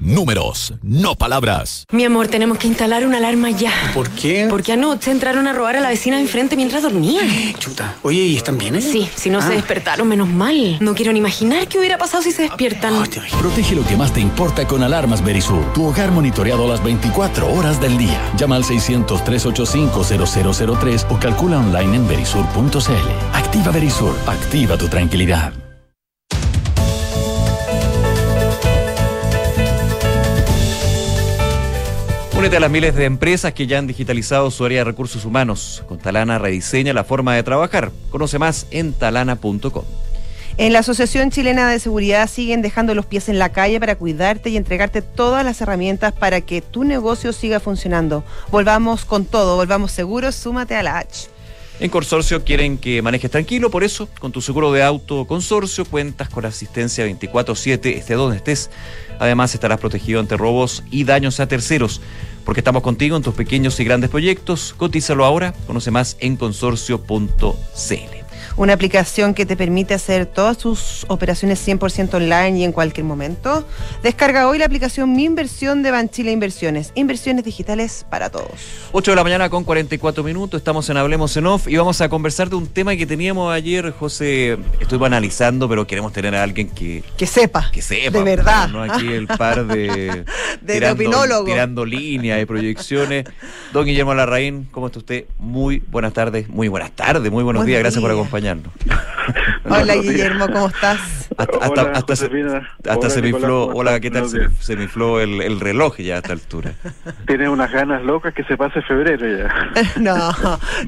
Números, no palabras. Mi amor, tenemos que instalar una alarma ya. ¿Por qué? Porque anoche entraron a robar a la vecina de enfrente mientras dormía. Chuta. Oye, ¿y están bien? eh? Sí, si no se Ah. despertaron, menos mal. No quiero ni imaginar qué hubiera pasado si se despiertan. Protege lo que más te importa con Alarmas Verisur. Tu hogar monitoreado las 24 horas del día. Llama al 600-385-0003 o calcula online en verisur.cl. Activa Verisur. Activa tu tranquilidad. Únete a las miles de empresas que ya han digitalizado su área de recursos humanos. Con Talana rediseña la forma de trabajar. Conoce más en talana.com. En la Asociación Chilena de Seguridad siguen dejando los pies en la calle para cuidarte y entregarte todas las herramientas para que tu negocio siga funcionando. Volvamos con todo, volvamos seguros, súmate a la H. En Consorcio quieren que manejes tranquilo, por eso, con tu seguro de auto Consorcio cuentas con asistencia 24-7, esté donde estés. Además, estarás protegido ante robos y daños a terceros, porque estamos contigo en tus pequeños y grandes proyectos. Cotízalo ahora, conoce más en consorcio.cl. Una aplicación que te permite hacer todas tus operaciones 100% online y en cualquier momento. Descarga hoy la aplicación Mi Inversión de Banchile Inversiones. Inversiones digitales para todos. 8 de la mañana con 44 minutos, estamos en Hablemos en Off y vamos a conversar de un tema que teníamos ayer, José, estuve analizando, pero queremos tener a alguien que, Que sepa. que sepa. De verdad. No aquí el par de, De opinólogo. tirando líneas y proyecciones. Don Guillermo Larraín, ¿cómo está usted? Muy buenas tardes, muy buenas tardes, muy buenos días, gracias por días. Acompañarnos. Hola Guillermo, ¿cómo estás? Hasta, hasta, Hola, hasta, se- hasta Hola, se me infló, ¿cómo hola? ¿qué tal? Se, se me infló el, el reloj ya a esta altura. Tienes unas ganas locas que se pase febrero ya. No,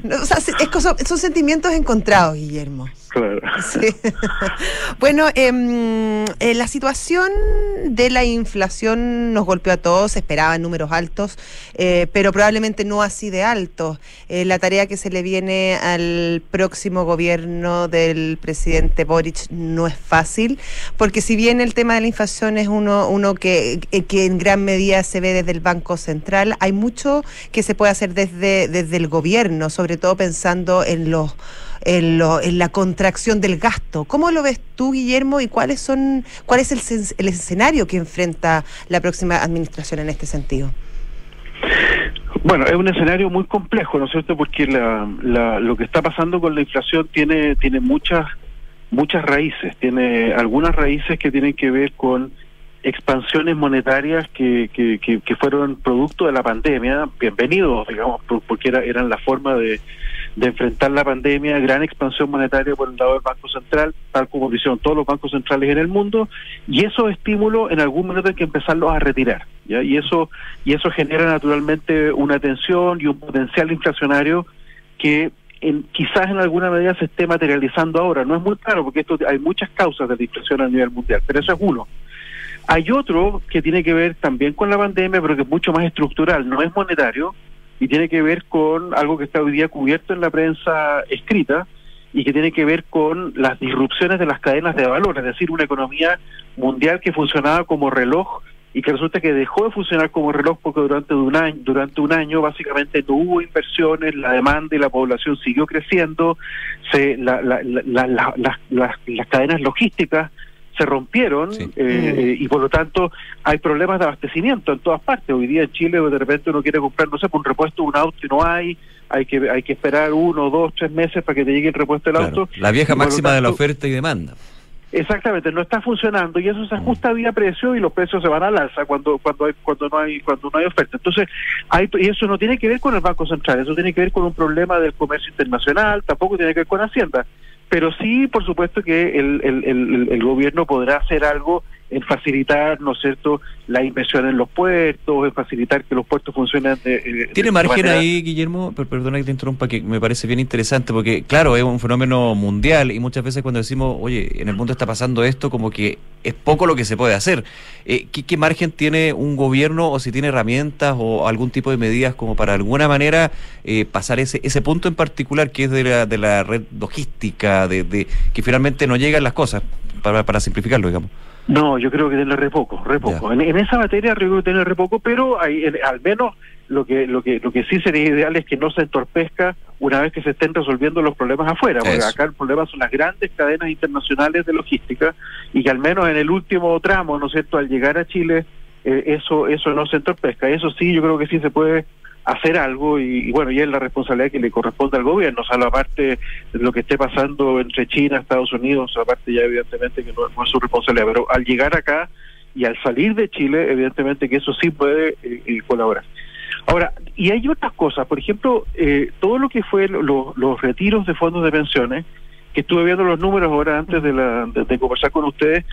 no, o sea, es cosa- son sentimientos encontrados, Guillermo. Claro. Sí. bueno, em, eh, la situación de la inflación nos golpeó a todos, se esperaban números altos, eh, pero probablemente no así de altos. Eh, la tarea que se le viene al próximo gobierno del presidente Boric no es fácil, porque si bien el tema de la inflación es uno, uno que, eh, que en gran medida se ve desde el Banco Central, hay mucho que se puede hacer desde, desde el gobierno, sobre todo pensando en los en, lo- en la contracción del gasto. ¿Cómo lo ves tú, Guillermo, y cuáles son, cuál es el, el escenario que enfrenta la próxima administración en este sentido? Bueno, es un escenario muy complejo, ¿no es cierto? Porque la, la- lo que está pasando con la inflación tiene, tiene muchas, muchas raíces. Tiene algunas raíces que tienen que ver con expansiones monetarias que, que, que, que fueron producto de la pandemia, bienvenidos, digamos, por- porque era, eran la forma de, de enfrentar la pandemia, gran expansión monetaria por el lado del Banco Central, tal como lo hicieron todos los bancos centrales en el mundo, y esos estímulos en algún momento hay que empezarlos a retirar, ¿ya? Y eso, y eso genera naturalmente una tensión y un potencial inflacionario que en, quizás en alguna medida se esté materializando ahora. No es muy claro porque esto hay muchas causas de la inflación a nivel mundial, pero eso es uno. Hay otro que tiene que ver también con la pandemia, pero que es mucho más estructural, no es monetario, y tiene que ver con algo que está hoy día cubierto en la prensa escrita y que tiene que ver con las disrupciones de las cadenas de valor, es decir, una economía mundial que funcionaba como reloj y que resulta que dejó de funcionar como reloj porque durante un año, durante un año básicamente no hubo inversiones, la demanda y la población siguió creciendo, se, la- la- la- la- la- las- las- las cadenas logísticas se rompieron eh, y por lo tanto hay problemas de abastecimiento en todas partes. Hoy día en Chile de repente uno quiere comprar, no sé, un repuesto de un auto y no hay, hay que hay que esperar uno, dos, tres meses para que te llegue el repuesto del Claro, auto. la vieja máxima de la oferta y demanda. Exactamente, no está funcionando y eso se ajusta vía precio y los precios se van al alza cuando cuando hay cuando no hay cuando no hay oferta. Entonces, hay y eso no tiene que ver con el Banco Central, eso tiene que ver con un problema del comercio internacional, tampoco tiene que ver con Hacienda, pero sí, por supuesto que el, el, el, el gobierno podrá hacer algo en facilitar, ¿no es cierto?, la inversión en los puertos, en facilitar que los puertos funcionen de, eh, de- ¿Tiene margen manera- ahí, Guillermo? Per- Perdona que te interrumpa, que me parece bien interesante, porque claro, es un fenómeno mundial y muchas veces cuando decimos, oye, en el mundo está pasando esto, como que es poco lo que se puede hacer. Eh, ¿qué, qué margen tiene un gobierno o si tiene herramientas o algún tipo de medidas como para de alguna manera eh, pasar ese, ese punto en particular que es de la, de la red logística, de, de que finalmente no llegan las cosas, para, para simplificarlo, digamos? No, yo creo que tiene re poco, re poco. En, en esa materia creo que tiene re poco, pero hay, en- al menos lo que lo que lo que sí sería ideal es que no se entorpezca una vez que se estén resolviendo los problemas afuera, porque Eso. acá el problema son las grandes cadenas internacionales de logística y que al menos en el último tramo, ¿no es cierto?, al llegar a Chile eh, eso eso no se entorpezca. Eso sí, yo creo que sí se puede hacer algo y, bueno, y es la responsabilidad que le corresponde al gobierno, o sea, aparte de lo que esté pasando entre China, Estados Unidos, aparte ya evidentemente que no, es su responsabilidad, pero al llegar acá y al salir de Chile, evidentemente que eso sí puede eh, eh, colaborar. Ahora, y hay otras cosas, por ejemplo, eh, todo lo que fue lo- los retiros de fondos de pensiones, que estuve viendo los números ahora antes de, la, de conversar con ustedes,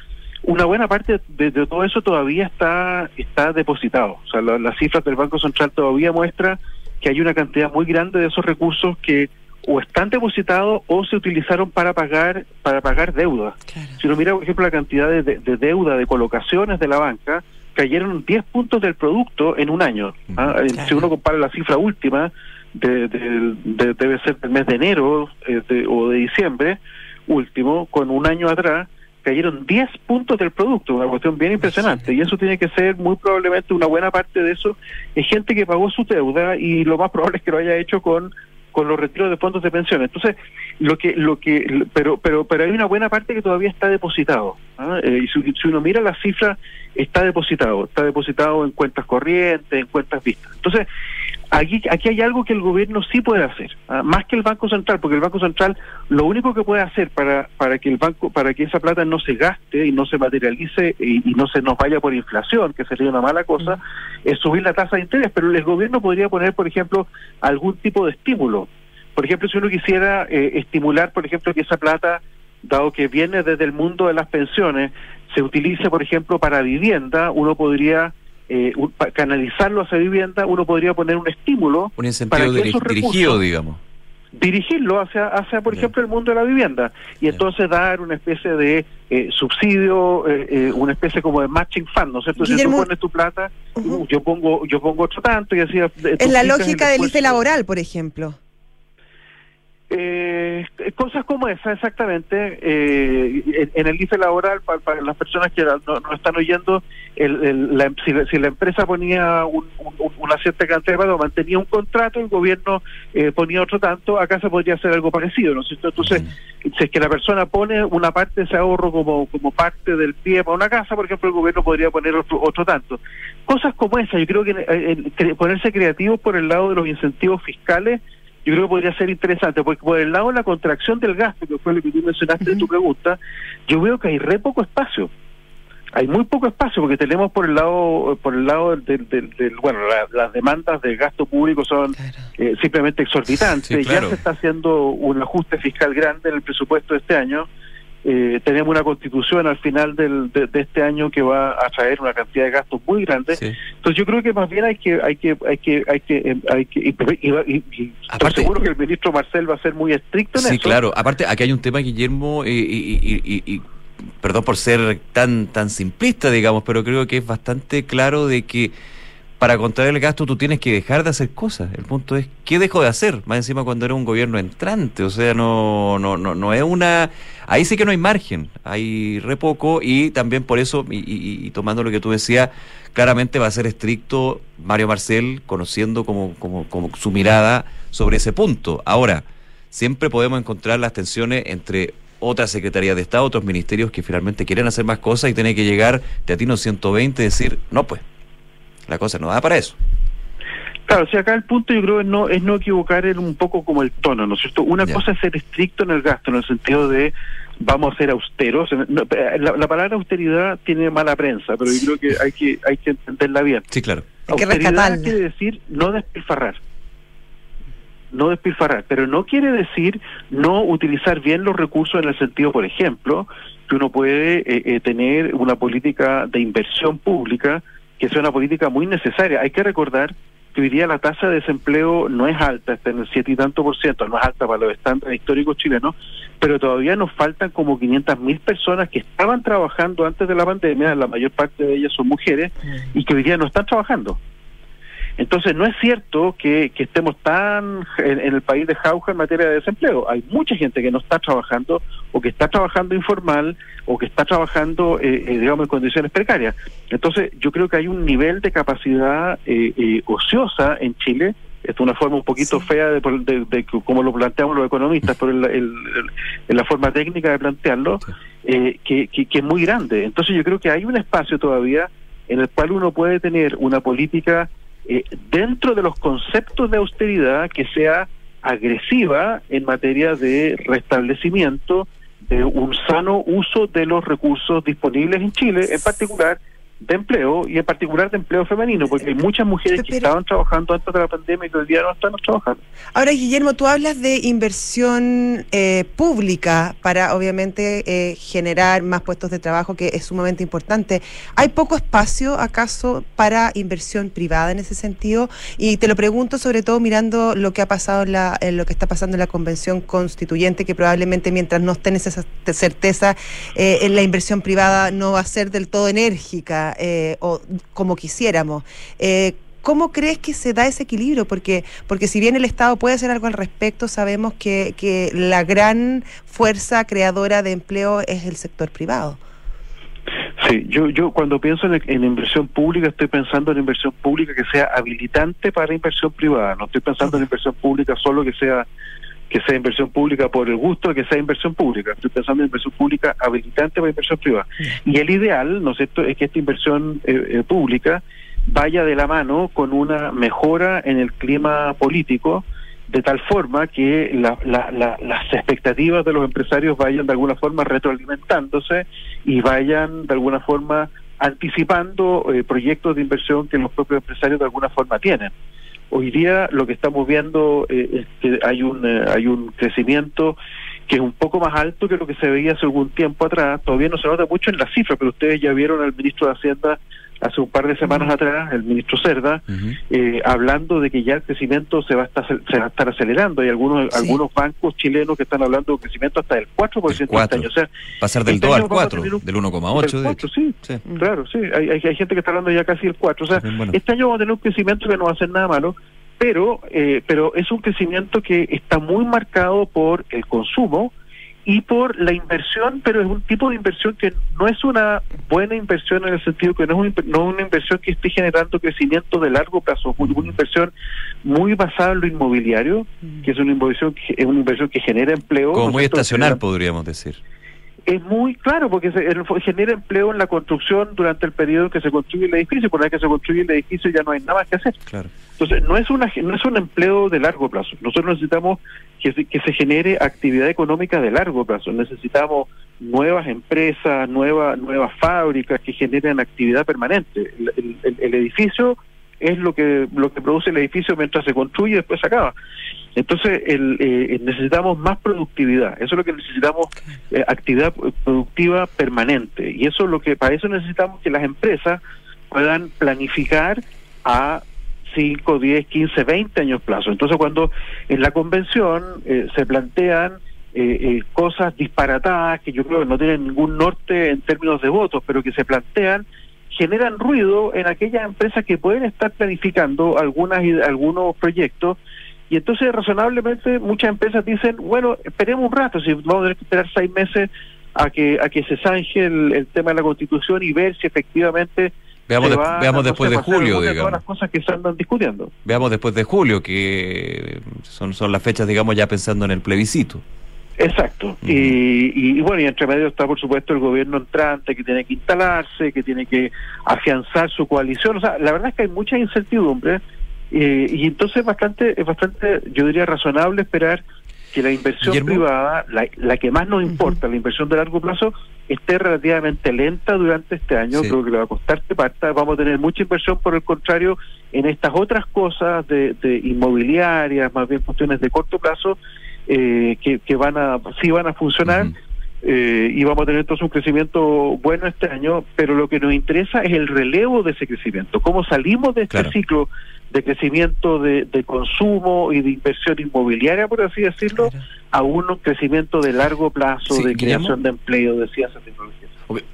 una buena parte de, de todo eso todavía está está depositado. O sea, la- las cifras del Banco Central todavía muestra que hay una cantidad muy grande de esos recursos que o están depositados o se utilizaron para pagar para pagar deuda. Si uno mira, por ejemplo, la cantidad de, de- de deuda de colocaciones de la banca, cayeron 10 puntos del producto en un año. ¿ah? Eh, Si uno compara la cifra última, de, de- de- debe ser del mes de enero eh, o de diciembre último, con un año atrás, cayeron 10 puntos del producto, una cuestión bien impresionante. Y eso tiene que ser muy probablemente una buena parte de eso es gente que pagó su deuda y lo más probable es que lo haya hecho con con los retiros de fondos de pensiones. Entonces, lo que lo que pero pero pero hay una buena parte que todavía está depositado. ¿ah? Eh, y si, si uno mira las cifras, está depositado, está depositado en cuentas corrientes, en cuentas vistas. Entonces, aquí aquí hay algo que el gobierno sí puede hacer, ¿ah? más que el Banco Central, porque el Banco Central lo único que puede hacer para para que el banco para que esa plata no se gaste y no se materialice y, y no se nos vaya por inflación, que sería una mala cosa, es subir la tasa de interés, pero el gobierno podría poner, por ejemplo, algún tipo de estímulo. Por ejemplo, si uno quisiera eh, estimular, por ejemplo, que esa plata, dado que viene desde el mundo de las pensiones, se utilice, por ejemplo, para vivienda, uno podría eh, un- canalizarlo hacia vivienda, uno podría poner un estímulo Un incentivo para que diri- esos dirigido, recursos- digamos. dirigirlo hacia, hacia por ejemplo, el mundo de la vivienda y entonces dar una especie de eh, subsidio, eh, eh, una especie como de matching fund, ¿no es cierto? Si tú pones tu plata, yo pongo yo pongo otro tanto y así... eh, Es la lógica del. IFE laboral, por ejemplo. Eh, cosas como esa, exactamente. Eh, en, en el IFE laboral, para, para las personas que no, no están oyendo, el, el- la, si, la, si la empresa ponía un- un- una cierta cantidad de pago, mantenía un contrato, el gobierno eh, ponía otro tanto, acá se podría hacer algo parecido, ¿no es cierto? Entonces, si es que la persona pone una parte de ese ahorro como, como parte del pie para una casa, por ejemplo, el gobierno podría poner otro, otro tanto. Cosas como esa, yo creo que eh, ponerse creativos por el lado de los incentivos fiscales yo creo que podría ser interesante, porque por el lado de la contracción del gasto, que fue lo que tú mencionaste en tu pregunta, yo veo que hay re poco espacio. Hay muy poco espacio porque tenemos por el lado por el lado del, del- del- bueno la- las demandas del gasto público son eh, simplemente exorbitantes Sí, claro. ya se está haciendo un ajuste fiscal grande en el presupuesto de este año Eh, tenemos una constitución al final del, de, de este año que va a traer una cantidad de gastos muy grande. Entonces yo creo que más bien hay que hay que hay que hay que eh, hay que y, y- estoy seguro que el ministro Marcel va a ser muy estricto en Sí, eso. claro. Aparte, aquí hay un tema, Guillermo, y, y- y- y- y- perdón por ser tan, tan simplista, digamos, pero creo que es bastante claro de que para contraer el gasto tú tienes que dejar de hacer cosas. El punto es, ¿qué dejo de hacer? Más encima cuando era un gobierno entrante, o sea, no, no, no, no es una... Ahí sí que no hay margen, hay re poco y también por eso, y, y- y tomando lo que tú decías, claramente va a ser estricto Mario Marcel, conociendo como, como, como su mirada sobre ese punto. Ahora, siempre podemos encontrar las tensiones entre otras secretarías de Estado, otros ministerios que finalmente quieren hacer más cosas y tiene que llegar de Atino 120 y decir, no pues, la cosa no da para eso. Claro, o sea, acá el punto yo creo es no, es no equivocar el- un poco como el tono, ¿no es cierto? Una cosa es ser estricto en el gasto, en el sentido de vamos a ser austeros. No, la, la palabra austeridad tiene mala prensa, pero yo creo que hay que hay que entenderla bien. Sí, claro. Hay que austeridad quiere decir no despilfarrar. No despilfarrar, pero no quiere decir no utilizar bien los recursos en el sentido, por ejemplo, que uno puede eh, eh, tener una política de inversión pública que sea una política muy necesaria. Hay que recordar que hoy día la tasa de desempleo no es alta, está en el siete y tanto por ciento, no es alta para los estándares históricos chilenos, pero todavía nos faltan como 500 mil personas que estaban trabajando antes de la pandemia, la mayor parte de ellas son mujeres, y que hoy día no están trabajando. Entonces, no es cierto que, que estemos tan en, en el país de jauja en materia de desempleo. Hay mucha gente que no está trabajando o que está trabajando informal o que está trabajando, eh, eh, digamos, en condiciones precarias. Entonces, yo creo que hay un nivel de capacidad eh, eh, ociosa en Chile. Esto es una forma un poquito fea de, de- de como lo planteamos los economistas, pero el- el- en la forma técnica de plantearlo, eh, que, que- que es muy grande. Entonces, yo creo que hay un espacio todavía en el cual uno puede tener una política eh, dentro de los conceptos de austeridad que sea agresiva en materia de restablecimiento de un sano uso de los recursos disponibles en Chile, en particular de empleo y en particular de empleo femenino, porque hay muchas mujeres que estaban trabajando antes de la pandemia y que hoy día no están trabajando. Ahora, Guillermo, tú hablas de inversión eh, pública para, obviamente, eh, generar más puestos de trabajo, que es sumamente importante. ¿Hay poco espacio, acaso, para inversión privada en ese sentido? Y te lo pregunto sobre todo mirando lo que ha pasado en, la, en lo que está pasando en la convención constituyente, que probablemente mientras no estén esa certeza, eh, en la inversión privada no va a ser del todo enérgica. Eh, o como quisiéramos. Eh, ¿Cómo crees que se da ese equilibrio? Porque, porque si bien el Estado puede hacer algo al respecto, sabemos que, que la gran fuerza creadora de empleo es el sector privado. Sí, yo, yo cuando pienso en, en, inversión pública estoy pensando en inversión pública que sea habilitante para inversión privada, no estoy pensando en inversión pública solo que sea que sea inversión pública por el gusto de que sea inversión pública. Estoy pensando en inversión pública habilitante para inversión privada. Y el ideal, ¿no es cierto?, es que esta inversión eh, eh, pública vaya de la mano con una mejora en el clima político, de tal forma que las expectativas de los empresarios vayan de alguna forma retroalimentándose y vayan de alguna forma anticipando eh, proyectos de inversión que los propios empresarios de alguna forma tienen. Hoy día lo que estamos viendo eh, es que hay un, eh, hay un crecimiento que es un poco más alto que lo que se veía hace algún tiempo atrás. Todavía no se nota mucho en la cifra, pero ustedes ya vieron al ministro de Hacienda hace un par de semanas atrás, el ministro Cerda, eh, hablando de que ya el crecimiento se va a estar, se va a estar acelerando. Hay algunos algunos bancos chilenos que están hablando de un crecimiento hasta del 4% este año. O sea, Pasar del 2 este al 4, del 1,8. Sí, sí, claro, sí. Hay, hay, gente que está hablando ya casi del 4. O sea, este año vamos a tener un crecimiento que no va a ser nada malo, pero, eh, pero es un crecimiento que está muy marcado por el consumo, y por la inversión, pero es un tipo de inversión que no es una buena inversión en el sentido que no es, no una inversión que esté generando crecimiento de largo plazo, es una inversión muy basada en lo inmobiliario, que es una inversión que, es una inversión que genera empleo. Como muy estacional, podríamos decir es muy claro porque se, genera empleo en la construcción durante el periodo en que se construye el edificio. Por vez que se construye el edificio ya no hay nada que hacer. Claro. Entonces, no es, una, no es un empleo de largo plazo. Nosotros necesitamos que se, que se genere actividad económica de largo plazo. Necesitamos nuevas empresas, nuevas fábricas que generen actividad permanente. El, edificio es lo que lo que produce el edificio mientras se construye y después se acaba. Entonces el, eh, necesitamos más productividad, eso es lo que necesitamos, eh, actividad productiva permanente. Y eso es lo que, para eso necesitamos que las empresas puedan planificar a 5, 10, 15, 20 años plazo. Entonces cuando en la convención eh, se plantean cosas disparatadas que yo creo que no tienen ningún norte en términos de votos, pero que se plantean generan ruido en aquellas empresas que pueden estar planificando algunas algunos proyectos y entonces razonablemente muchas empresas dicen, bueno, esperemos un rato, si vamos a tener que esperar seis meses a que a que se zanje el, tema de la Constitución y ver si efectivamente Veamos, veamos después de julio, digamos. Todas las cosas que se andan discutiendo. Veamos después de julio, que son, son las fechas, digamos, ya pensando en el plebiscito. Exacto. y, y, bueno, y entre medio está, por supuesto, el gobierno entrante que tiene que instalarse, que tiene que afianzar su coalición. O sea, la verdad es que hay mucha incertidumbre eh, y entonces bastante, es bastante, yo diría, razonable esperar que la inversión privada, la, que más nos importa, la inversión de largo plazo, esté relativamente lenta durante este año. Creo que le va a costar que parta. Vamos a tener mucha inversión, por el contrario, en estas otras cosas de, inmobiliarias, más bien cuestiones de corto plazo, eh, que, que van a, sí van a funcionar. Eh, y vamos a tener entonces un crecimiento bueno este año, pero lo que nos interesa es el relevo de ese crecimiento, cómo salimos de este ciclo de crecimiento de, consumo y de inversión inmobiliaria, por así decirlo, a un crecimiento de largo plazo, de creación de empleo, de ciencia y tecnología.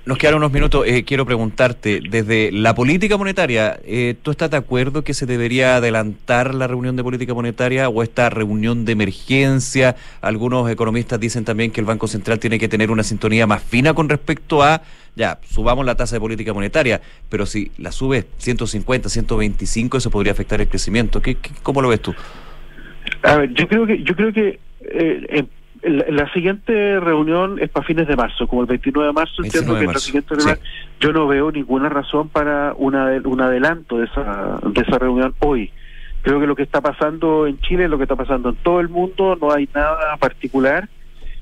Nos quedan unos minutos. Eh, quiero preguntarte, desde la política monetaria, eh, ¿tú estás de acuerdo que se debería adelantar la reunión de política monetaria o esta reunión de emergencia? Algunos economistas dicen también que el Banco Central tiene que tener una sintonía más fina con respecto a, ya, subamos la tasa de política monetaria, pero si la sube 150, 125, eso podría afectar el crecimiento. ¿Qué, cómo lo ves tú? A ver, yo creo que, yo creo que eh, la, la siguiente reunión es para fines de marzo, como el 29 de marzo, 29 entiendo de que es la marzo, siguiente reunión. Yo no veo ninguna razón para una, un adelanto de esa, de esa reunión hoy. Creo que lo que está pasando en Chile es lo que está pasando en todo el mundo, no hay nada particular.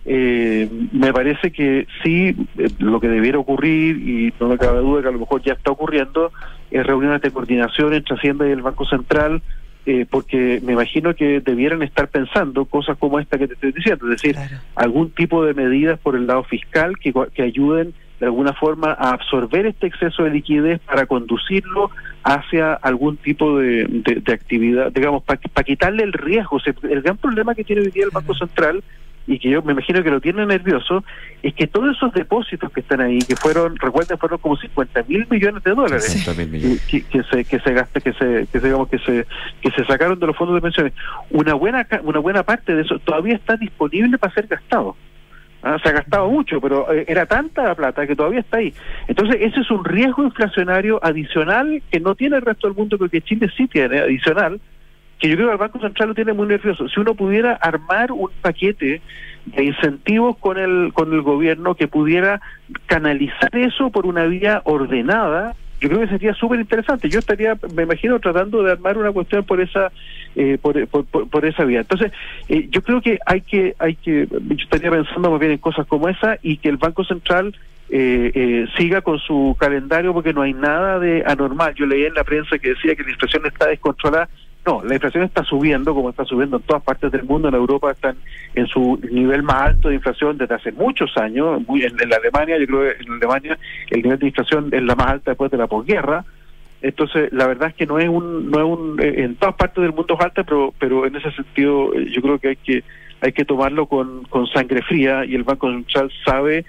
Eh, me parece que sí, eh, lo que debiera ocurrir, y no me cabe duda que a lo mejor ya está ocurriendo, es reuniones de coordinación entre Hacienda y el Banco Central, eh, porque me imagino que debieran estar pensando cosas como esta que te estoy diciendo, es decir, algún tipo de medidas por el lado fiscal que, que ayuden de alguna forma a absorber este exceso de liquidez para conducirlo hacia algún tipo de, de- de actividad, digamos, para quitarle el riesgo. O sea, el gran problema que tiene hoy día el Banco Central y que yo me imagino que lo tiene nervioso, es que todos esos depósitos que están ahí, que fueron, recuerden, fueron como 50 mil millones de dólares, 60 mil millones. que, que se que se gaste, que se que se, digamos que se que se sacaron de los fondos de pensiones. Una buena ca- una buena parte de eso todavía está disponible para ser gastado. Ah, se ha gastado mucho, pero eh, era tanta la plata que todavía está ahí. Entonces, ese es un riesgo inflacionario adicional que no tiene el resto del mundo, pero que Chile sí tiene adicional, que yo creo que el Banco Central lo tiene muy nervioso. Si uno pudiera armar un paquete de incentivos con el con el gobierno que pudiera canalizar eso por una vía ordenada, yo creo que sería súper interesante. Yo estaría, me imagino, tratando de armar una cuestión por esa eh, por, por, esa vía. Entonces, eh, yo creo que hay que hay que yo estaría pensando más bien en cosas como esa y que el Banco Central eh, eh, siga con su calendario porque no hay nada de anormal. Yo leí en la prensa que decía que la inflación está descontrolada. No, la inflación está subiendo, como está subiendo en todas partes del mundo. En Europa están en su nivel más alto de inflación desde hace muchos años. Muy, en, Alemania, yo creo que en Alemania el nivel de inflación es la más alta después de la posguerra. Entonces, la verdad es que no es un, no es un, eh, en todas partes del mundo es alta, pero, pero en ese sentido eh, yo creo que hay que, hay que tomarlo con, con sangre fría y el Banco Central sabe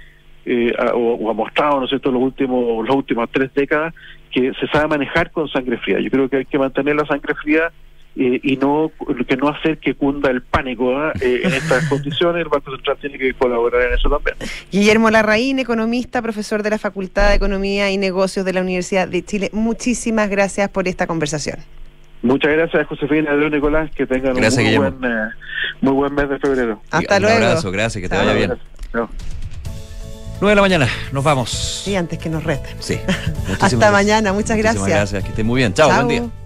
eh, o ha mostrado, ¿no es cierto?, los últimos, las últimas tres décadas que se sabe manejar con sangre fría. Yo creo que hay que mantener la sangre fría eh, y no que no hacer que cunda el pánico ¿ah? Eh, en estas condiciones. El Banco Central tiene que colaborar en eso también. Guillermo Larraín, economista, profesor de la Facultad de Economía y Negocios de la Universidad de Chile. Muchísimas gracias por esta conversación. Muchas gracias, Josefina y Adrián Nicolás. Que tengan Gracias, un muy buen, eh, muy buen mes de febrero. Hasta Un luego. abrazo, gracias, que te vaya bien. 9 de la mañana, nos vamos. Sí, antes que nos reten. Sí. Hasta mañana, muchas Muchísimas gracias. gracias, que estén muy bien. Chao, buen día.